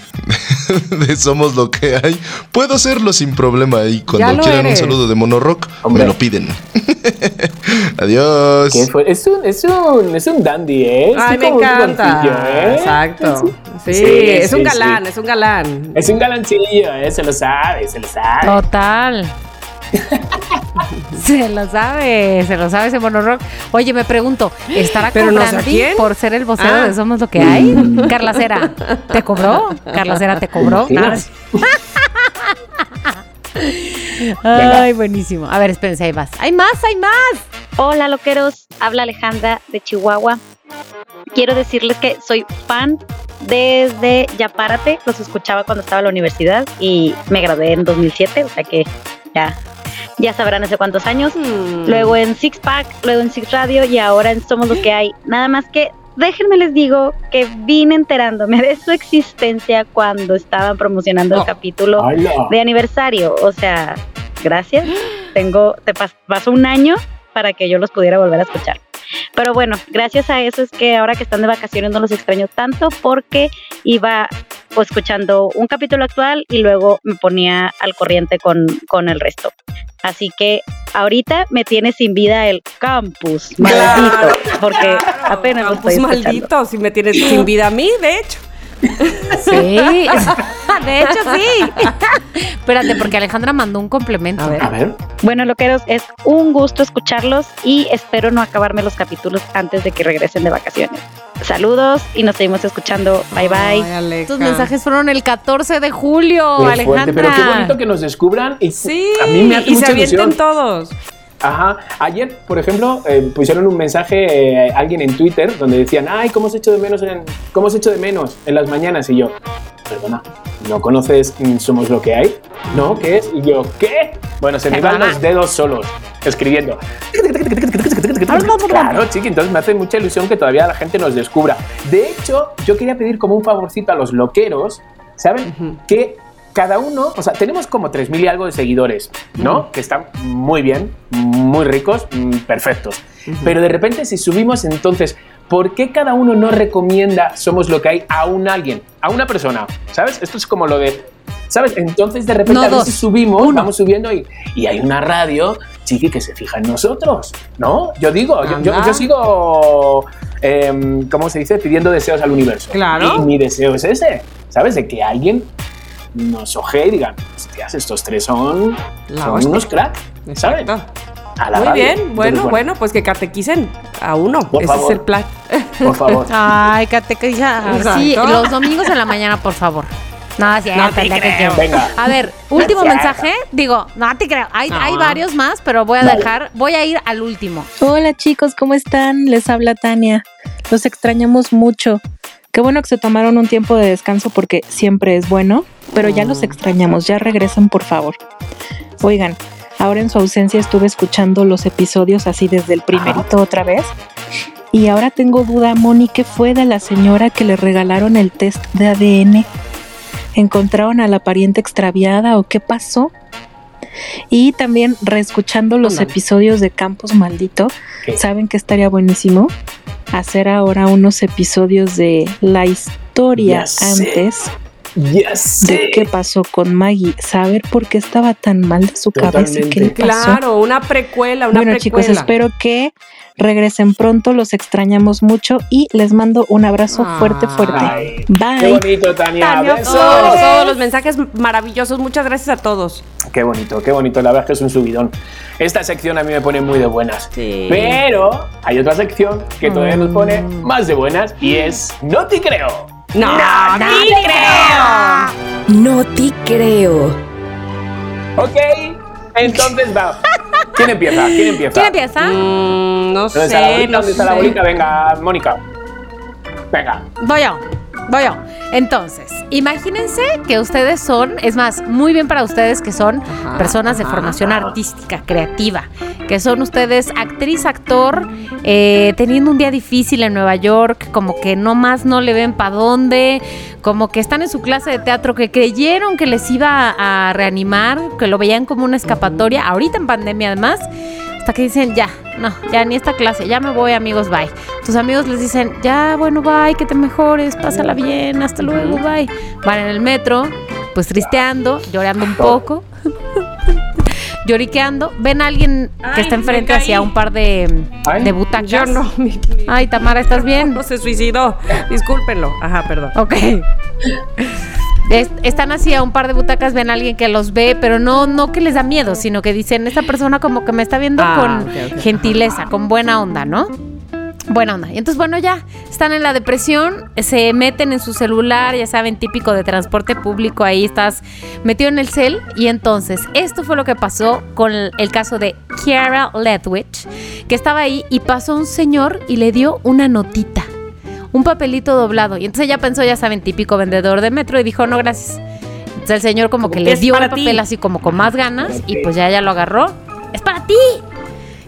de Somos lo que hay, puedo hacerlo sin problema. Y cuando quieran
eres.
un saludo de Monorock,
Hombre.
me lo piden. Adiós.
Es un, es un, es un dandy, ¿eh?
Ay,
Sí,
me encanta.
¿eh?
Exacto. Sí,
Sí,
es
sí,
un galán,
sí.
es un galán.
Es un galancillo, ¿eh? Se lo sabe, se lo sabe.
Total. se lo sabe, se lo sabe ese monorock. Oye, me pregunto, ¿estará
Pero no sé
cobrando por ser el vocero
Ah.
de Somos lo que hay? Carla Cera, ¿te cobró? Carla Cera, ¿te cobró? Ay, buenísimo. A ver, espérense, hay más. ¡Hay más, hay más!
Hola loqueros, habla Alejandra de Chihuahua. Quiero decirles que soy fan desde Ya Párate, los escuchaba cuando estaba en la universidad y me gradué en 2007, o sea que ya, ya sabrán hace cuántos años.
Hmm.
Luego en Six Pack, luego en Six Radio y ahora en Somos lo que hay. Nada más que déjenme les digo que vine enterándome de su existencia cuando estaban promocionando el
Oh.
capítulo de aniversario. O sea, gracias. Tengo, te pas- pasó un año para que yo los pudiera volver a escuchar. Pero bueno, gracias a eso es que ahora que están de vacaciones no los extraño tanto porque iba pues, escuchando un capítulo actual y luego me ponía al corriente con, con el resto. Así que ahorita me tiene sin vida el campus maldito, porque apenas lo
Campus
estoy escuchando.
maldito, si me tienes sin vida a mí, de hecho.
Sí, de hecho sí. Espérate, porque Alejandra mandó un complemento.
A ver.
A ver.
Bueno, loqueros, es un gusto escucharlos y espero no acabarme los capítulos antes de que regresen de vacaciones. Saludos y nos seguimos escuchando. Bye bye.
Estos mensajes fueron el 14 de julio,
Qué
Alejandra.
fuerte, pero qué bonito que nos descubran. Y
Sí,
a mí me hace
y
mucha
se avienten
ilusión.
todos.
Ajá. Ayer, por ejemplo, eh, pusieron un mensaje eh, alguien en Twitter donde decían, ay, ¿cómo os echo de menos en, cómo os echo de menos en las mañanas? Y yo, perdona, ¿no conoces mm, Somos lo que hay? ¿No? ¿Qué es? Y yo, ¿qué? Bueno, se me van
Perdona.
los dedos solos escribiendo. Claro, chiqui, entonces me hace mucha ilusión que todavía la gente nos descubra. De hecho, yo quería pedir como un favorcito a los loqueros, ¿saben? Que cada uno, o sea, tenemos como 3.000 y algo de seguidores, ¿no? Que están muy bien, muy ricos, mm, perfectos. Pero de repente si subimos entonces, ¿por qué cada uno no recomienda Somos lo que hay a un alguien, a una persona? ¿Sabes? Esto es como lo de, ¿sabes? Entonces de repente
No,
a
dos.
veces subimos, vamos subiendo y, y hay una radio, chiqui, que se fija en nosotros, ¿no? Yo digo, yo, yo sigo, em, ¿cómo se dice? Pidiendo deseos al universo.
Claro.
Y mi deseo es ese, ¿sabes? De que alguien nos ojee y digan, hostias, estos tres son, son unos crack, ¿sabes?
Exacto.
A la
Muy
radio.
bien,
Entonces,
bueno, bueno, pues que catequicen a uno.
Por
Ese
favor.
es el plan.
Por favor.
Ay, catequizar.
Exacto.
Sí, los domingos en la mañana, por favor. No, cierto,
No te
te
creo.
creo.
Venga.
A ver, último mensaje. Digo, no te creo. Hay,
No.
hay varios más, pero voy a
Vale.
dejar, voy a ir al último.
Hola chicos, ¿cómo están? Les habla Tania. Los extrañamos mucho. Qué bueno que se tomaron un tiempo de descanso porque siempre es bueno, pero ya los extrañamos, ya regresen por favor. Oigan, ahora en su ausencia estuve escuchando los episodios así desde el primerito otra vez. Y ahora tengo duda, Moni, ¿qué fue de la señora que le regalaron el test de ADN? ¿Encontraron a la pariente extraviada o qué pasó? Y también reescuchando los episodios de Campos Maldito. ¿saben que estaría buenísimo? Hacer ahora unos episodios de la historia
Ya sé.
antes de qué pasó con Maggie, saber por qué estaba tan mal de su cabeza, qué le pasó.
Claro, una precuela, una
bueno,
precuela.
chicos, espero que regresen pronto, los extrañamos mucho y les mando un abrazo fuerte, fuerte.
Ay, Qué
Bye.
bonito, Tania.
Tania,
Besos.
todos, todos los mensajes maravillosos. Muchas gracias a todos.
Qué bonito, qué bonito. La verdad es que es un subidón. Esta sección a mí me pone muy de buenas.
Sí.
Pero hay otra sección que todavía nos pone más de buenas y es No te creo.
No, no, te creo.
No te creo.
Ok, entonces va. ¿Quién empieza? ¿Quién empieza?
¿Quién empieza?
Mm, no
¿Dónde está la
sé,
bolita?
no
¿Dónde está la bolita? Venga, Mónica. Venga.
Voy yo, voy yo. Entonces, imagínense que ustedes son, es más, muy bien para ustedes que son
Ajá,
personas de
ajá.
formación artística, creativa, que son ustedes actriz, actor, eh, teniendo un día difícil en Nueva York, como que no más no le ven para dónde, como que están en su clase de teatro, que creyeron que les iba a reanimar, que lo veían como una escapatoria, ahorita en pandemia además, hasta que dicen, ya, no, ya ni esta clase, ya me voy amigos, bye. Tus amigos les dicen, ya, bueno, bye, que te mejores, pásala bien, hasta luego, bye. Van en el metro, pues tristeando, llorando un poco, lloriqueando, ven a alguien que
Ay,
está enfrente hacia un par de,
Ay.
de butacas.
Yo no. mi-
Ay, Tamara, ¿estás bien?
No se suicidó. Discúlpenlo. Ajá, perdón.
Ok. Es- están así a un par de butacas, ven a alguien que los ve, pero no, no que les da miedo, sino que dicen, esta persona como que me está viendo
Ah,
con gentileza, con buena onda, ¿no? Buena onda. Y entonces, bueno, ya están en la depresión, se meten en su celular, ya saben, típico de transporte público, ahí estás metido en el cel. Y entonces, esto fue lo que pasó con el, el caso de Kiara Ledwich, que estaba ahí y pasó un señor y le dio una notita, un papelito doblado. Y entonces ella pensó, ya saben, típico vendedor de metro, y dijo, no, gracias. Entonces el señor como,
Como
que
que
le dio el
para ti.
papel así como con más ganas, y pues ya ella lo agarró. ¡Es para ti!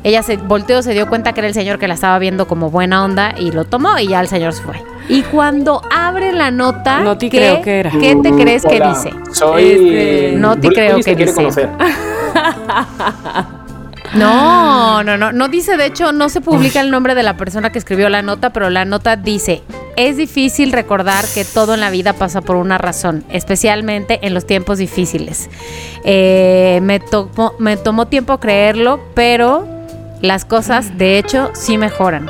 Ella se volteó, se dio cuenta que era el señor que la estaba viendo como buena onda y lo tomó y ya el señor se fue. Y cuando abre la nota,
No te
¿qué,
creo que era.
¿qué te crees que
Hola,
dice?
Soy.
Este,
no te
Bruce
creo que
te quiere
dice.
conocer.
No, no, no, no dice, de hecho, no se publica el nombre de la persona que escribió la nota, pero la nota dice, es difícil recordar que todo en la vida pasa por una razón, especialmente en los tiempos difíciles. Eh, me, tomó, me tomó tiempo creerlo, pero las cosas, de hecho, sí mejoran.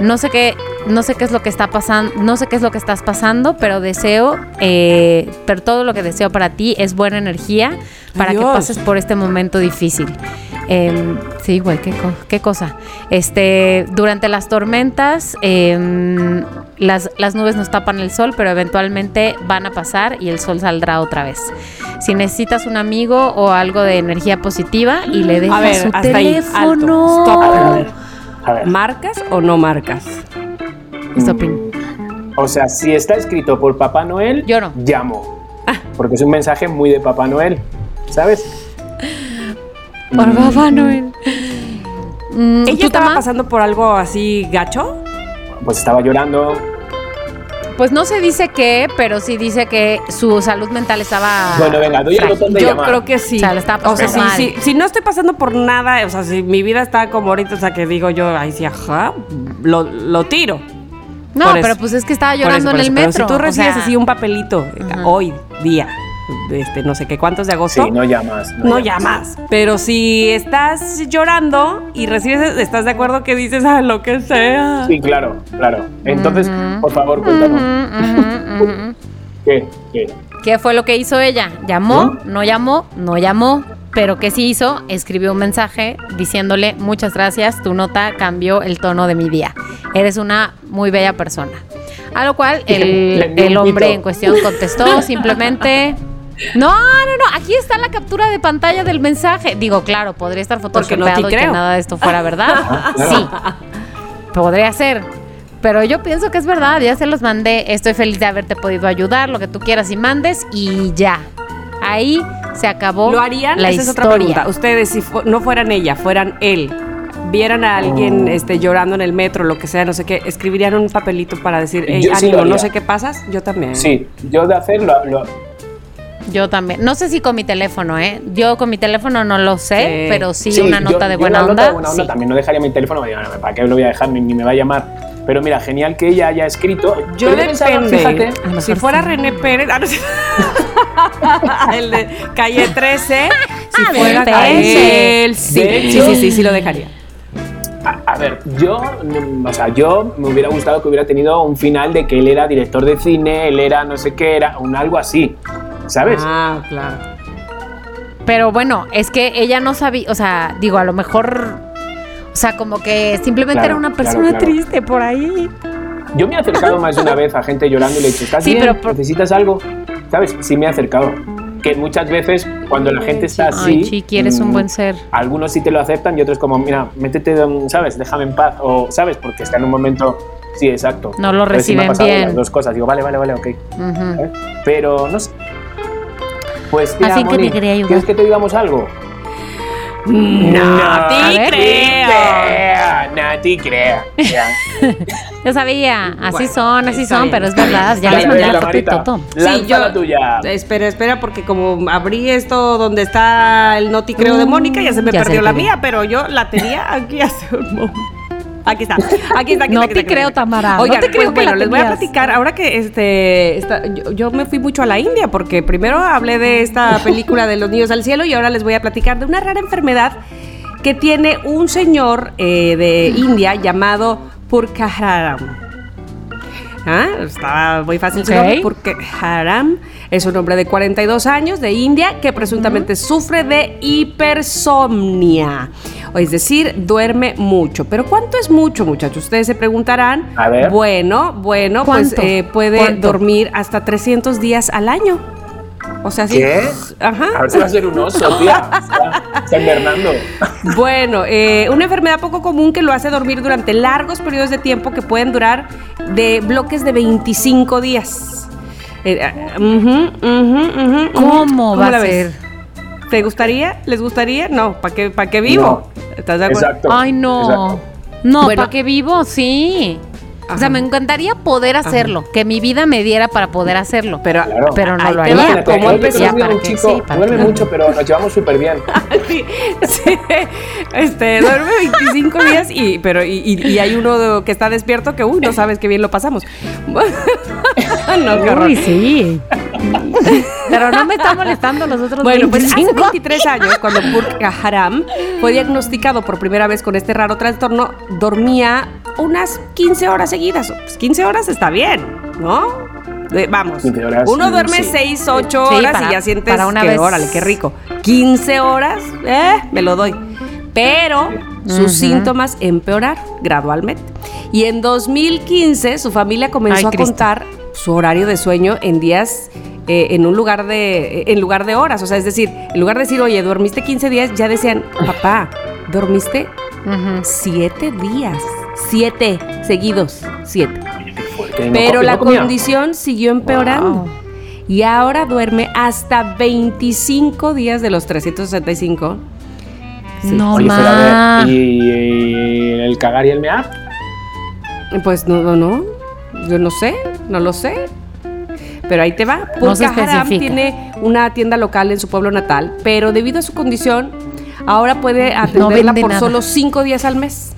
No sé qué, no sé qué es lo que está pasando, no sé qué es lo que estás pasando, pero deseo, eh, pero todo lo que deseo para ti es buena energía para que pases por este momento difícil. Em, sí, güey, qué, co- qué cosa. Este, durante las tormentas, em, las, las nubes nos tapan el sol, pero eventualmente van a pasar y el sol saldrá otra vez. Si necesitas un amigo o algo de energía positiva y le dejas
ver,
su
ahí,
teléfono.
alto, stop.
A ver, a ver.
¿Marcas o no marcas?
Stopping.
O sea, si está escrito por Papá Noel,
Yo no.
llamo. Porque es un mensaje muy de Papá Noel, ¿sabes?
Por Papá Noel. Mm,
¿Ella
¿tú,
estaba
Tama?
pasando por algo así gacho?
Pues estaba llorando.
pues no se dice qué, pero sí dice que su salud mental estaba.
Bueno, venga, doy el botón de
Yo
llamar.
creo que sí.
O sea, le estaba
O sea,
pasando
si, si- si no estoy pasando por nada, o sea, si mi vida está como ahorita, o sea, que digo yo, ay, sí, ajá, lo, lo tiro.
No,
Por eso.
pero pues es que estaba
Por
llorando
eso, por
en el
eso. Pero
metro.
si tú
o
recibes
sea,
así un papelito hoy, día, este, no sé qué, ¿cuántos de agosto?
Sí, no llamas.
no llamas. Pero si estás llorando y recibes, ¿estás de acuerdo que dices a lo que sea?
Sí, claro, claro. Entonces, por favor, cuéntanos. ¿Qué? ¿Qué?
¿Qué fue lo que hizo ella? ¿Llamó? ¿No llamó? No llamó. Pero ¿qué sí hizo? Escribió un mensaje diciéndole muchas gracias, tu nota cambió el tono de mi día. Eres una muy bella persona. A lo cual el, el hombre en cuestión contestó simplemente... No, no, no, aquí está la captura de pantalla del mensaje. Digo, claro, podría estar
Porque no
photoshopeado y que nada de esto fuera verdad.
claro.
Sí, podría ser. Pero yo pienso que es verdad, ya se los mandé. Estoy feliz de haberte podido ayudar, lo que tú quieras y mandes, y ya. Ahí se acabó
¿Lo harían?
la
Esa es otra pregunta. Ustedes, si fu- no fueran ella, fueran él, vieran a alguien
Oh.
este, llorando en el metro, lo que sea, no sé qué, escribirían un papelito para decir, hey,
Yo sí
ánimo, no sé qué pasas. Yo también.
Sí, yo de hacerlo. Lo,
Yo también. No sé si con mi teléfono, ¿eh? Yo con mi teléfono no lo sé,
Sí.
pero sí,
sí,
una
yo-
nota de
yo
buena
una
onda.
nota de buena onda
sí.
también no dejaría mi teléfono. me digo, "No, ¿Para qué lo voy a dejar? Ni, ni me va a llamar. Pero mira, genial que ella haya escrito.
Yo
pensaba,
depende.
fíjate,
si fuera
sí.
René Pérez, ah, no el de calle 13, si
Ah, de
fuera él, sí.
De
sí, sí, sí, sí lo dejaría.
A, a ver, yo, mm, o sea, yo me hubiera gustado que hubiera tenido un final de que él era director de cine, él era no sé qué, era un algo así, ¿sabes?
Ah, claro.
Pero bueno, es que ella no sabía, o sea, digo, a lo mejor, o sea, como que simplemente
Claro,
era una persona
claro.
triste por ahí.
Yo me he acercado más de una vez a gente llorando y le he dicho, ¿estás
Sí,
bien?
pero por-
¿Necesitas algo? ¿Sabes? Sí me he acercado. Que muchas veces cuando la gente está así...
Ay, Chiqui, eres un
mm,
buen ser.
Algunos sí te lo aceptan y otros como, mira, métete, ¿sabes? Déjame en paz. O, ¿sabes? Porque está en un momento... Sí, exacto.
No lo
Entonces, sí me ha
reciben
pasado
bien.
Las dos cosas. Digo, vale, vale, vale, ok. ¿sabes? Pero no sé. Pues
Así que te quería ayudar.
¿Quieres que te digamos algo?
No,
A
te creo.
Crea, no te crea. Ya.
Yo sabía, así
Bueno,
son, así son,
bien.
pero es verdad, ya les mandé la foto y
Marita,
todo.
Lanza
Sí, yo-
la tuya.
Espera, espera, porque como abrí esto donde está el noti creo de
Mm,
Mónica, ya se me
ya
perdió
te
la mía, pero yo la tenía aquí hace un momento. Aquí está, aquí está, aquí
No
está, aquí
te
está,
creo. Tamara, no
Oigan,
te creo
pues,
que
bueno, les voy a platicar, ahora que este, esta- yo, yo me fui mucho a la India, porque primero hablé de esta película de los niños al cielo y ahora les voy a platicar de una rara enfermedad que tiene un señor eh, de India llamado Purkaharam. Ah, Está muy fácil su
Ok.
nombre porque Haram es un hombre de 42 años de India que presuntamente sufre de hipersomnia. O Es decir, duerme mucho. ¿Pero cuánto es mucho, muchachos? Ustedes se preguntarán.
A ver.
Bueno, bueno, pues eh, puede
¿Cuánto?
dormir hasta 300 días al año. O sea, sí.
¿Qué?
Ajá.
A ver si va a ser un oso, tía. Está, está invernando.
Bueno, eh, una enfermedad poco común que lo hace dormir durante largos periodos de tiempo que pueden durar de bloques de 25 días. Eh, ujú, ujú, ujú, ujú.
¿Cómo va a
ves?
ser?
¿Te gustaría? ¿Les gustaría? No, ¿para qué, para qué vivo? ¿Estás de acuerdo?
Exacto.
Ay, no.
exacto.
No,
Bueno.
¿para qué vivo? Sí. O sea, me encantaría poder hacerlo, que mi vida me diera para poder hacerlo.
Pero,
Claro.
Pero no lo haría.
va.
Imagínate,
¿Cómo
yo
empezó?
he
Ya,
conocido a
para
un
que-
chico,
sí, para
duerme
que-
mucho, pero nos llevamos súper bien.
sí, sí. Este, duerme 25 días y, pero, y, y- y hay uno que está despierto que, uy, no sabes qué bien lo pasamos. no, qué horror.
Uy, sí. Pero no me está molestando los otros
Bueno, pues hace
25.
23 años, cuando Purka Haram fue diagnosticado por primera vez con este raro trastorno, dormía unas 15 horas seguidas. Pues 15 horas está bien, ¿no? De- vamos,
15 horas,
uno
sí,
duerme
sí.
6, 8
Sí,
horas
para-
y ya sientes
para una
que,
vez.
órale, qué rico. 15 horas, eh, me lo doy. Pero sus
Ujú.
síntomas empeoraron gradualmente. Y en 2015 su familia comenzó
Ay,
a
Cristo.
contar su horario de sueño en días eh, en un lugar de en lugar de horas, o sea, es decir, en lugar de decir, "Oye, dormiste 15 días", ya decían, "Papá, dormiste
Ujú.
7 días, 7 seguidos, 7."
Fuerte, y no
Pero la
no
condición siguió empeorando.
Wow.
Y ahora duerme hasta 25 días de los 365. Sí.
No
Oye,
ma.
ver, ¿y, y el cagar y el mear?
Pues no, no, no. Yo no sé. no lo sé. Pero ahí te va.
No se
Purka Haram tiene una tienda local en su pueblo natal, pero debido a su condición, ahora puede atenderla por
nada.
solo cinco días al mes.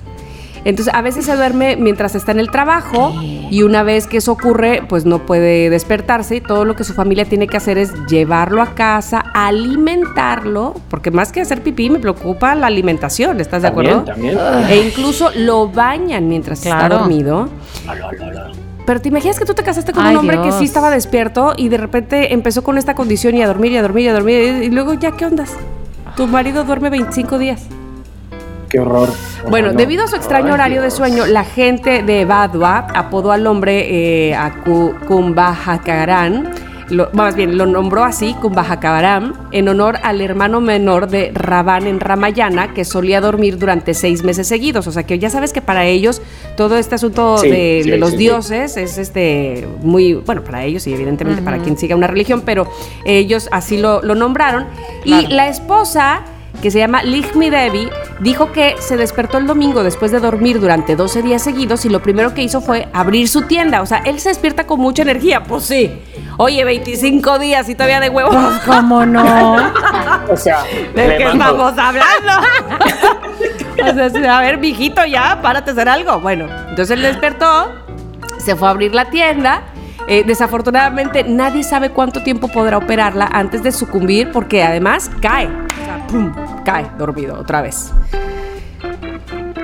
Entonces, a veces se duerme mientras está en el trabajo y una vez que eso ocurre, pues no puede despertarse y todo lo que su familia tiene que hacer es llevarlo a casa, alimentarlo, porque más que hacer pipí me preocupa la alimentación, ¿estás de acuerdo?
También,
E incluso lo bañan mientras está dormido. Pero te imaginas que tú te casaste con
Ay,
un hombre que sí estaba despierto y de repente empezó con esta condición y a dormir y a dormir y a dormir y luego ya qué ondas. Tu marido duerme 25 días.
Qué horror.
Bueno,
No.
debido a su extraño
Ay,
horario de sueño, la gente de Badua apodó al hombre eh, a lo- más bien lo nombró así, Kumbhakarán, en honor al hermano menor de Rabán en Ramayana, que solía dormir durante seis meses seguidos. O sea que ya sabes que para ellos todo este asunto
Sí,
de,
sí,
de los
sí, sí.
dioses es este muy, bueno, para ellos y evidentemente para quien siga una religión, pero ellos así lo, lo nombraron. Y la esposa que se llama Lichmi Devi, dijo que se despertó el domingo después de dormir durante 12 días seguidos y lo primero que hizo fue abrir su tienda. O sea, él se despierta con mucha energía. Pues sí. Oye, 25 días y todavía de huevo.
Pues, ¿Cómo no?
O sea,
¿De
le
qué
mando.
estamos hablando? o sea, sí, a ver, mijito, ya, párate a hacer algo. Bueno, entonces él despertó, se fue a abrir la tienda. Eh, desafortunadamente, nadie sabe cuánto tiempo podrá operarla antes de sucumbir, porque además cae. O sea, pum, cae dormido otra vez.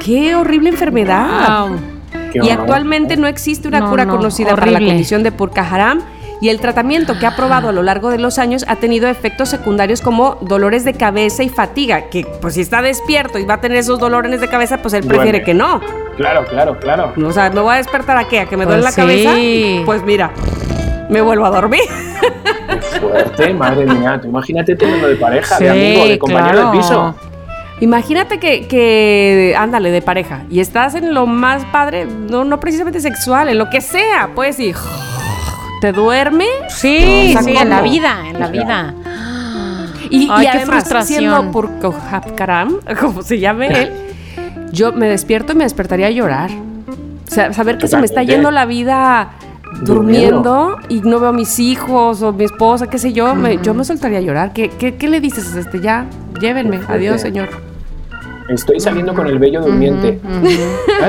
Qué horrible enfermedad.
Wow.
Qué
Y actualmente no existe una
No,
cura
no,
conocida para la condición de Purka Haram y el tratamiento que ha probado a lo largo de los años ha tenido efectos secundarios como dolores de cabeza y fatiga, que pues si está despierto y va a tener esos dolores de cabeza, pues él
Duerme.
prefiere que no.
Claro, claro, claro.
O sea, ¿me voy a despertar a qué? ¿A que me
Pues
duele la
sí.
cabeza? Pues mira, me vuelvo a dormir.
Fuerte, madre mía. Tú imagínate teniendo de pareja,
Sí,
de amigo, de compañero
claro.
de piso.
Imagínate que, que, ándale, de pareja, y estás en lo más padre, no, no precisamente sexual, en lo que sea, pues, y te duerme
Sí,
O sea,
sí, en la vida, en la vida.
Y,
Ay,
y
qué
además,
frustración.
siendo Purkohapkaram, como se llame él, yo me despierto y me despertaría a llorar. O sea, saber que se me está yendo la vida durmiendo y no veo a mis hijos o mi esposa, qué sé yo, me- yo me soltaría a llorar. ¿Qué, qué, qué le dices? Este, ya, llévenme. Adiós, señor.
Estoy saliendo con el bello durmiente.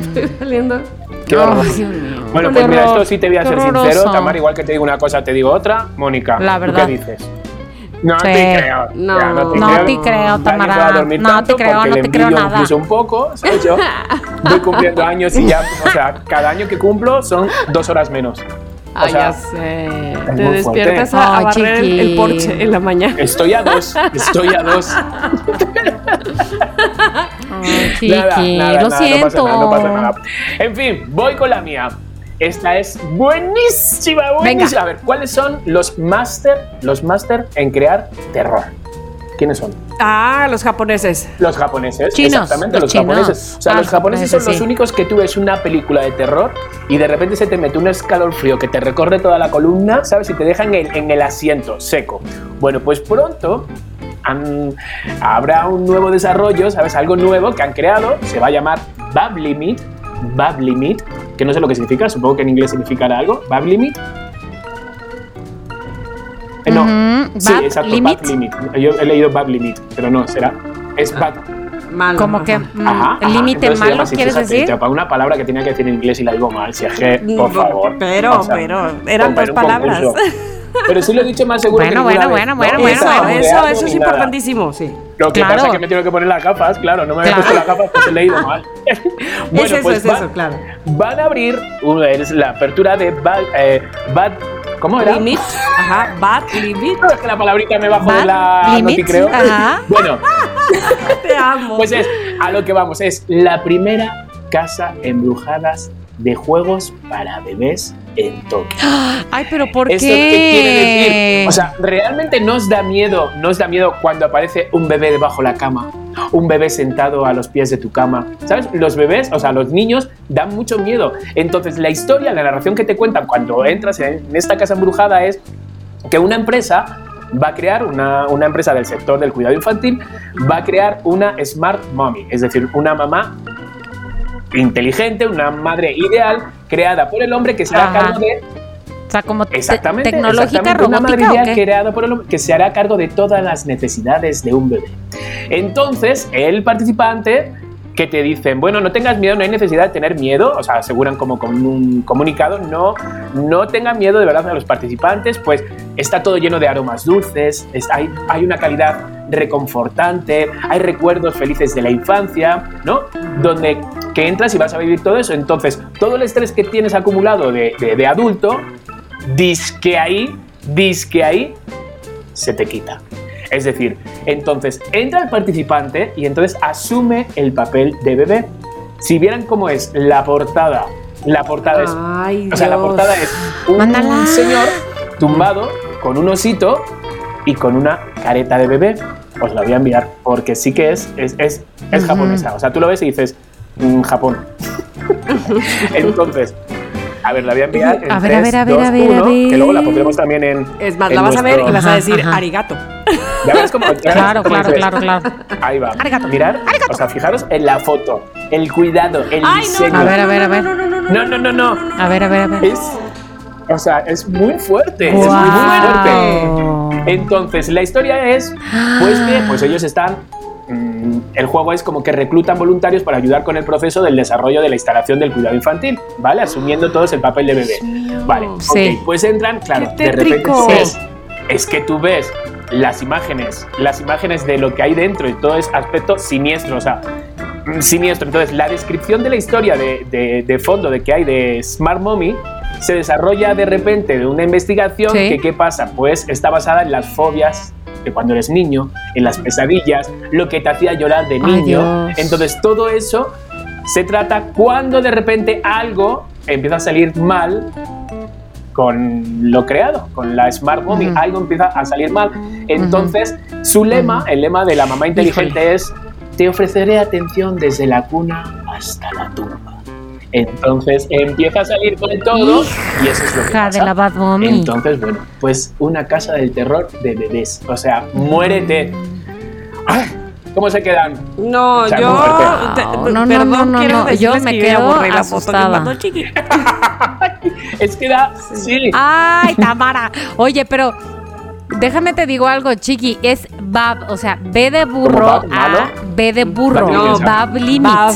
Estoy saliendo.
Qué horror.
Ay, Dios mío.
Bueno, pues mira, esto sí te voy a ser sincero.
horroroso.
Tamar, igual que te digo una cosa, te digo otra. Mónica,
La
¿tú
verdad.
qué dices? No
Sí.
te creo.
No.
Ya,
No te creo,
Dani
Tamara.
se va a dormir
No te creo, no te creo nada.
Incluso un poco, ¿sabes? Yo voy cumpliendo años y ya, o sea, cada año que cumplo son dos horas menos. O
Ay,
sea,
ya sé. Te despiertas
fuerte.
a, a
Ay,
barrer el, el porche en la mañana.
Estoy a dos, estoy a dos.
Ay, chiqui,
Nada, nada,
lo
nada,
siento.
No pasa nada, no pasa nada. En fin, voy con la mía. Esta es buenísima, buenísima.
Venga.
A ver, ¿cuáles son los máster, los máster en crear terror? ¿Quiénes son?
Ah, los japoneses.
Los japoneses.
Chinos,
Exactamente,
los
los,
chinos.
japoneses. O sea,
Ah,
los japoneses son los únicos que tú ves una película de terror y de repente se te mete un escalofrío que te recorre toda la columna, ¿sabes? Y te deja en el, en el asiento seco. Bueno, pues pronto han- habrá un nuevo desarrollo, ¿sabes? Algo nuevo que han creado, se va a llamar Bab Limit, Bab Limit, que no sé lo que significa, supongo que en inglés significará algo, Bab Limit. Eh, no, sí,
Bab
exacto,
Limit.
Bab Limit. Yo he leído Bab Limit, pero no, será. Es Bab.
Malo.
Como que
ajá.
mm,
Ajá,
límite malo,
así,
¿quieres
fíjate,
decir?
Para una palabra que tenía que decir en inglés y la digo mal, si es que, por favor.
Pero,
O sea,
pero, eran dos palabras.
concurso. Pero sí lo he dicho más seguro
Bueno,
que
bueno,
vez,
bueno,
¿no?
bueno,
Eso,
bueno,
Ni
eso, eso es importantísimo, sí.
Lo que
Claro.
pasa es que me tengo que poner las gafas, claro, no me había
Claro.
puesto las gafas, pues he leído mal. bueno,
es eso,
pues
es
va-
eso, claro.
van a abrir una- es la apertura de Bad, eh, Bad ¿cómo era?
Limit, ajá, bad limit.
Es que la palabrita me
Bad
de la
limit,
creo.
ajá.
Bueno,
Te amo.
Pues es a lo que vamos, es la primera casa embrujadas de juegos para bebés en Tokio.
Ay, pero ¿por
¿Esto
qué?
qué quiere decir? O sea, realmente no os da miedo, da miedo cuando aparece un bebé debajo la cama, un bebé sentado a los pies de tu cama. ¿Sabes? Los bebés, o sea, los niños dan mucho miedo. Entonces, la historia, la narración que te cuentan cuando entras en esta casa embrujada es que una empresa va a crear, una, una empresa del sector del cuidado infantil, va a crear una Smart Mommy, es decir, una mamá inteligente, una madre ideal, creada por el hombre que se hará cargo de
O sea, como te-
Exactamente.
tecnológica,
exactamente, Una madre
robótica. ¿o
ideal creada por el hombre que se hará cargo de todas las necesidades de un bebé. Entonces, el participante que te dicen, bueno, no tengas miedo, no hay necesidad de tener miedo, o sea, aseguran como con un comunicado, no, no tengan miedo de verdad a los participantes, pues está todo lleno de aromas dulces, es- hay, hay una calidad reconfortante, hay recuerdos felices de la infancia, ¿no? Donde que entras y vas a vivir todo eso. Entonces, todo el estrés que tienes acumulado de, de- de adulto, disque ahí, disque ahí, se te quita. Es decir, entonces entra el participante y entonces asume el papel de bebé. Si vieran cómo es la portada, la portada es
Ay,
o sea, la portada es un señor tumbado con un osito y con una careta de bebé. Os la voy a enviar porque sí que es, es, es, es japonesa. O sea, tú lo ves y dices, "Mm, Japón. Entonces, a ver, la voy a enviar. En
A ver, a
tres,
ver, a ver,
dos,
a ver, a
uno,
ver.
Que luego la pondremos también en.
Es más,
en
la vas a ver y vas a decir
ajá.
arigato.
Ya verás cómo.
Claro,
cómo
claro,
dices.
claro, claro.
Ahí va.
Arigato.
Mirar, o sea, fijaros en la foto, el cuidado, el
Ay, no,
diseño.
A ver, a ver, a ver.
No, no, no, no,
No, no, no, no.
A ver, a ver, a ver.
Es, o sea, es muy fuerte. Es muy, muy fuerte. Entonces, la historia es, pues bien, pues ellos están. El juego es como que reclutan voluntarios para ayudar con el proceso del desarrollo de la instalación del cuidado infantil, ¿vale? Asumiendo todos el papel de bebé. Vale,
Sí.
ok, pues entran, claro,
¡Qué
de repente ves, es que tú ves las imágenes, las imágenes de lo que hay dentro y todo es aspecto siniestro, o sea, mm, siniestro. Entonces, la descripción de la historia de, de- de fondo de que hay de Smart Mommy se desarrolla de repente de una investigación
Sí.
que, ¿qué pasa? Pues está basada en las fobias de cuando eres niño, en las pesadillas, lo que te hacía llorar de niño. Entonces, todo eso se trata cuando de repente algo empieza a salir mal con lo creado, con la Smart Mommy,
Ujú.
algo empieza a salir mal. Entonces, su lema, el lema de la mamá inteligente es, te ofreceré atención desde la cuna hasta la tumba. Entonces empieza a salir con todo y eso es lo que pasa.
de la Bad Mommy.
Entonces, bueno, pues una casa del terror de bebés. O sea, muérete. Ay, ¿Cómo se quedan?
No,
O sea,
yo. te-
No, no,
perdón,
no, no,
quiero
no,
decirles
yo me
que
quedo
borré la foto que
asustada.
mandó Chiqui.
Es que da. Sí.
Ay, Tamara. Oye, pero déjame te digo algo, chiqui. Es Bab, o sea, B de burro
Bab, malo?
a B de burro. No,
limit.
Bab limit.
Bab,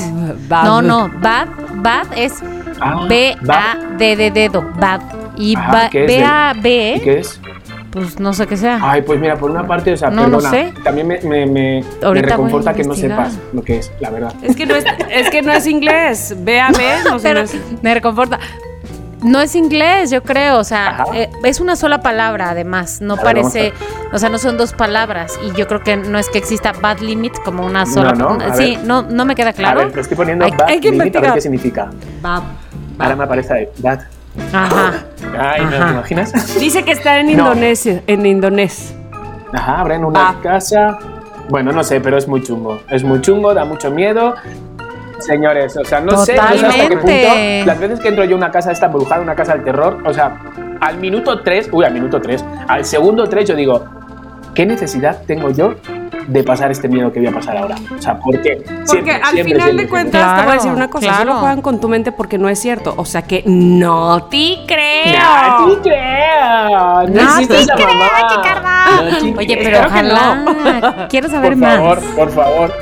bab.
No, no, Bab, Bab es
Ah,
B. A D de dedo, Bab. Y
Ah,
ba-
¿qué es
B A
¿Y
B,
qué es?
pues no sé qué sea.
Ay, pues mira, por una parte, o sea,
No, no
perdona.
sé.
También me, me, me, me reconforta que no sepas lo que es, la verdad.
Es que no es, es que no es inglés. Ve a ver, no sé.
Pero
no es-
me reconforta. No es inglés, yo creo, o sea, eh, es una sola palabra además, no
A ver, vamos
parece, o sea, no son dos palabras y yo creo que no es que exista bad limit como una sola.
No, no,
sí,
ver.
no, no me queda claro.
A ver, te estoy poniendo
Hay-
bad
hay que
limit, a ver
investigar.
qué significa.
Bab.
Ahora me aparece ahí, bad.
Ajá.
Ay, no,
Ajá.
¿te imaginas?
Dice que está en
No.
Indonesia. En indonés.
Ajá, habrá en una
Bad.
casa. Bueno, no sé, pero es muy chungo. Es muy chungo, da mucho miedo. Señores, o sea, no sé, no sé hasta qué punto. Las veces que entro yo a una casa esta embrujada, una casa del terror, o sea, al minuto 3, uy, al minuto 3, al segundo 3 yo digo, ¿qué necesidad tengo yo de pasar este miedo que voy a pasar ahora? O sea, ¿por qué?
Porque
Siempre,
al
siempre,
final
siempre,
de cuentas
siempre.
te voy a decir
Claro,
una cosa,
claro.
solo juegan con tu mente porque no es cierto. O sea que no te creo.
¡No te creo! ¡No,
te creo.
No te
Oye, pero
Claro
ojalá. Quiero saber
por
más.
favor, por favor.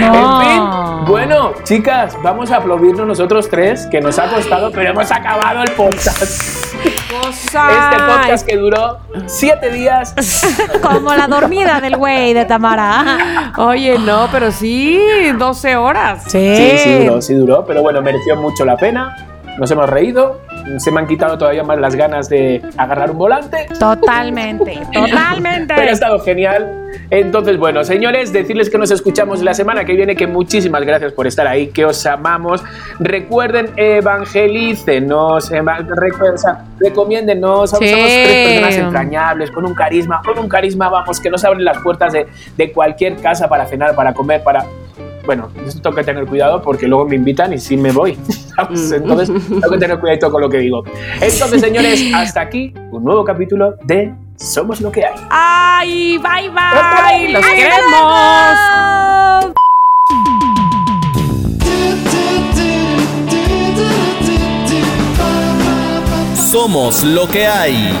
No.
En fin, bueno, chicas, vamos a aplaudirnos nosotros tres, que nos ha costado, pero hemos acabado el podcast.
Cosa.
Este podcast que duró siete días.
Como la dormida del güey de Tamara.
Oye, no, pero sí, 12 horas.
Sí.
Sí, sí duró, sí duró, pero bueno, mereció mucho la pena. Nos hemos reído, se me han quitado todavía más las ganas de agarrar un volante.
Totalmente, totalmente.
Pero ha estado genial. Entonces, bueno, señores, decirles que nos escuchamos la semana que viene, que muchísimas gracias por estar ahí, que os amamos. Recuerden, evangelícenos, eva- recu- o sea, recomiéndennos, somos tres personas entrañables, con un carisma, con un carisma, vamos, que nos abren las puertas de, de cualquier casa para cenar, para comer, para bueno, tengo que tener cuidado porque luego me invitan y sí me voy. Entonces, tengo que tener cuidadito con lo que digo. Entonces, señores, hasta aquí un nuevo capítulo de Somos lo que hay.
¡Ay, bye, bye! ¡Los queremos!
Somos lo que hay.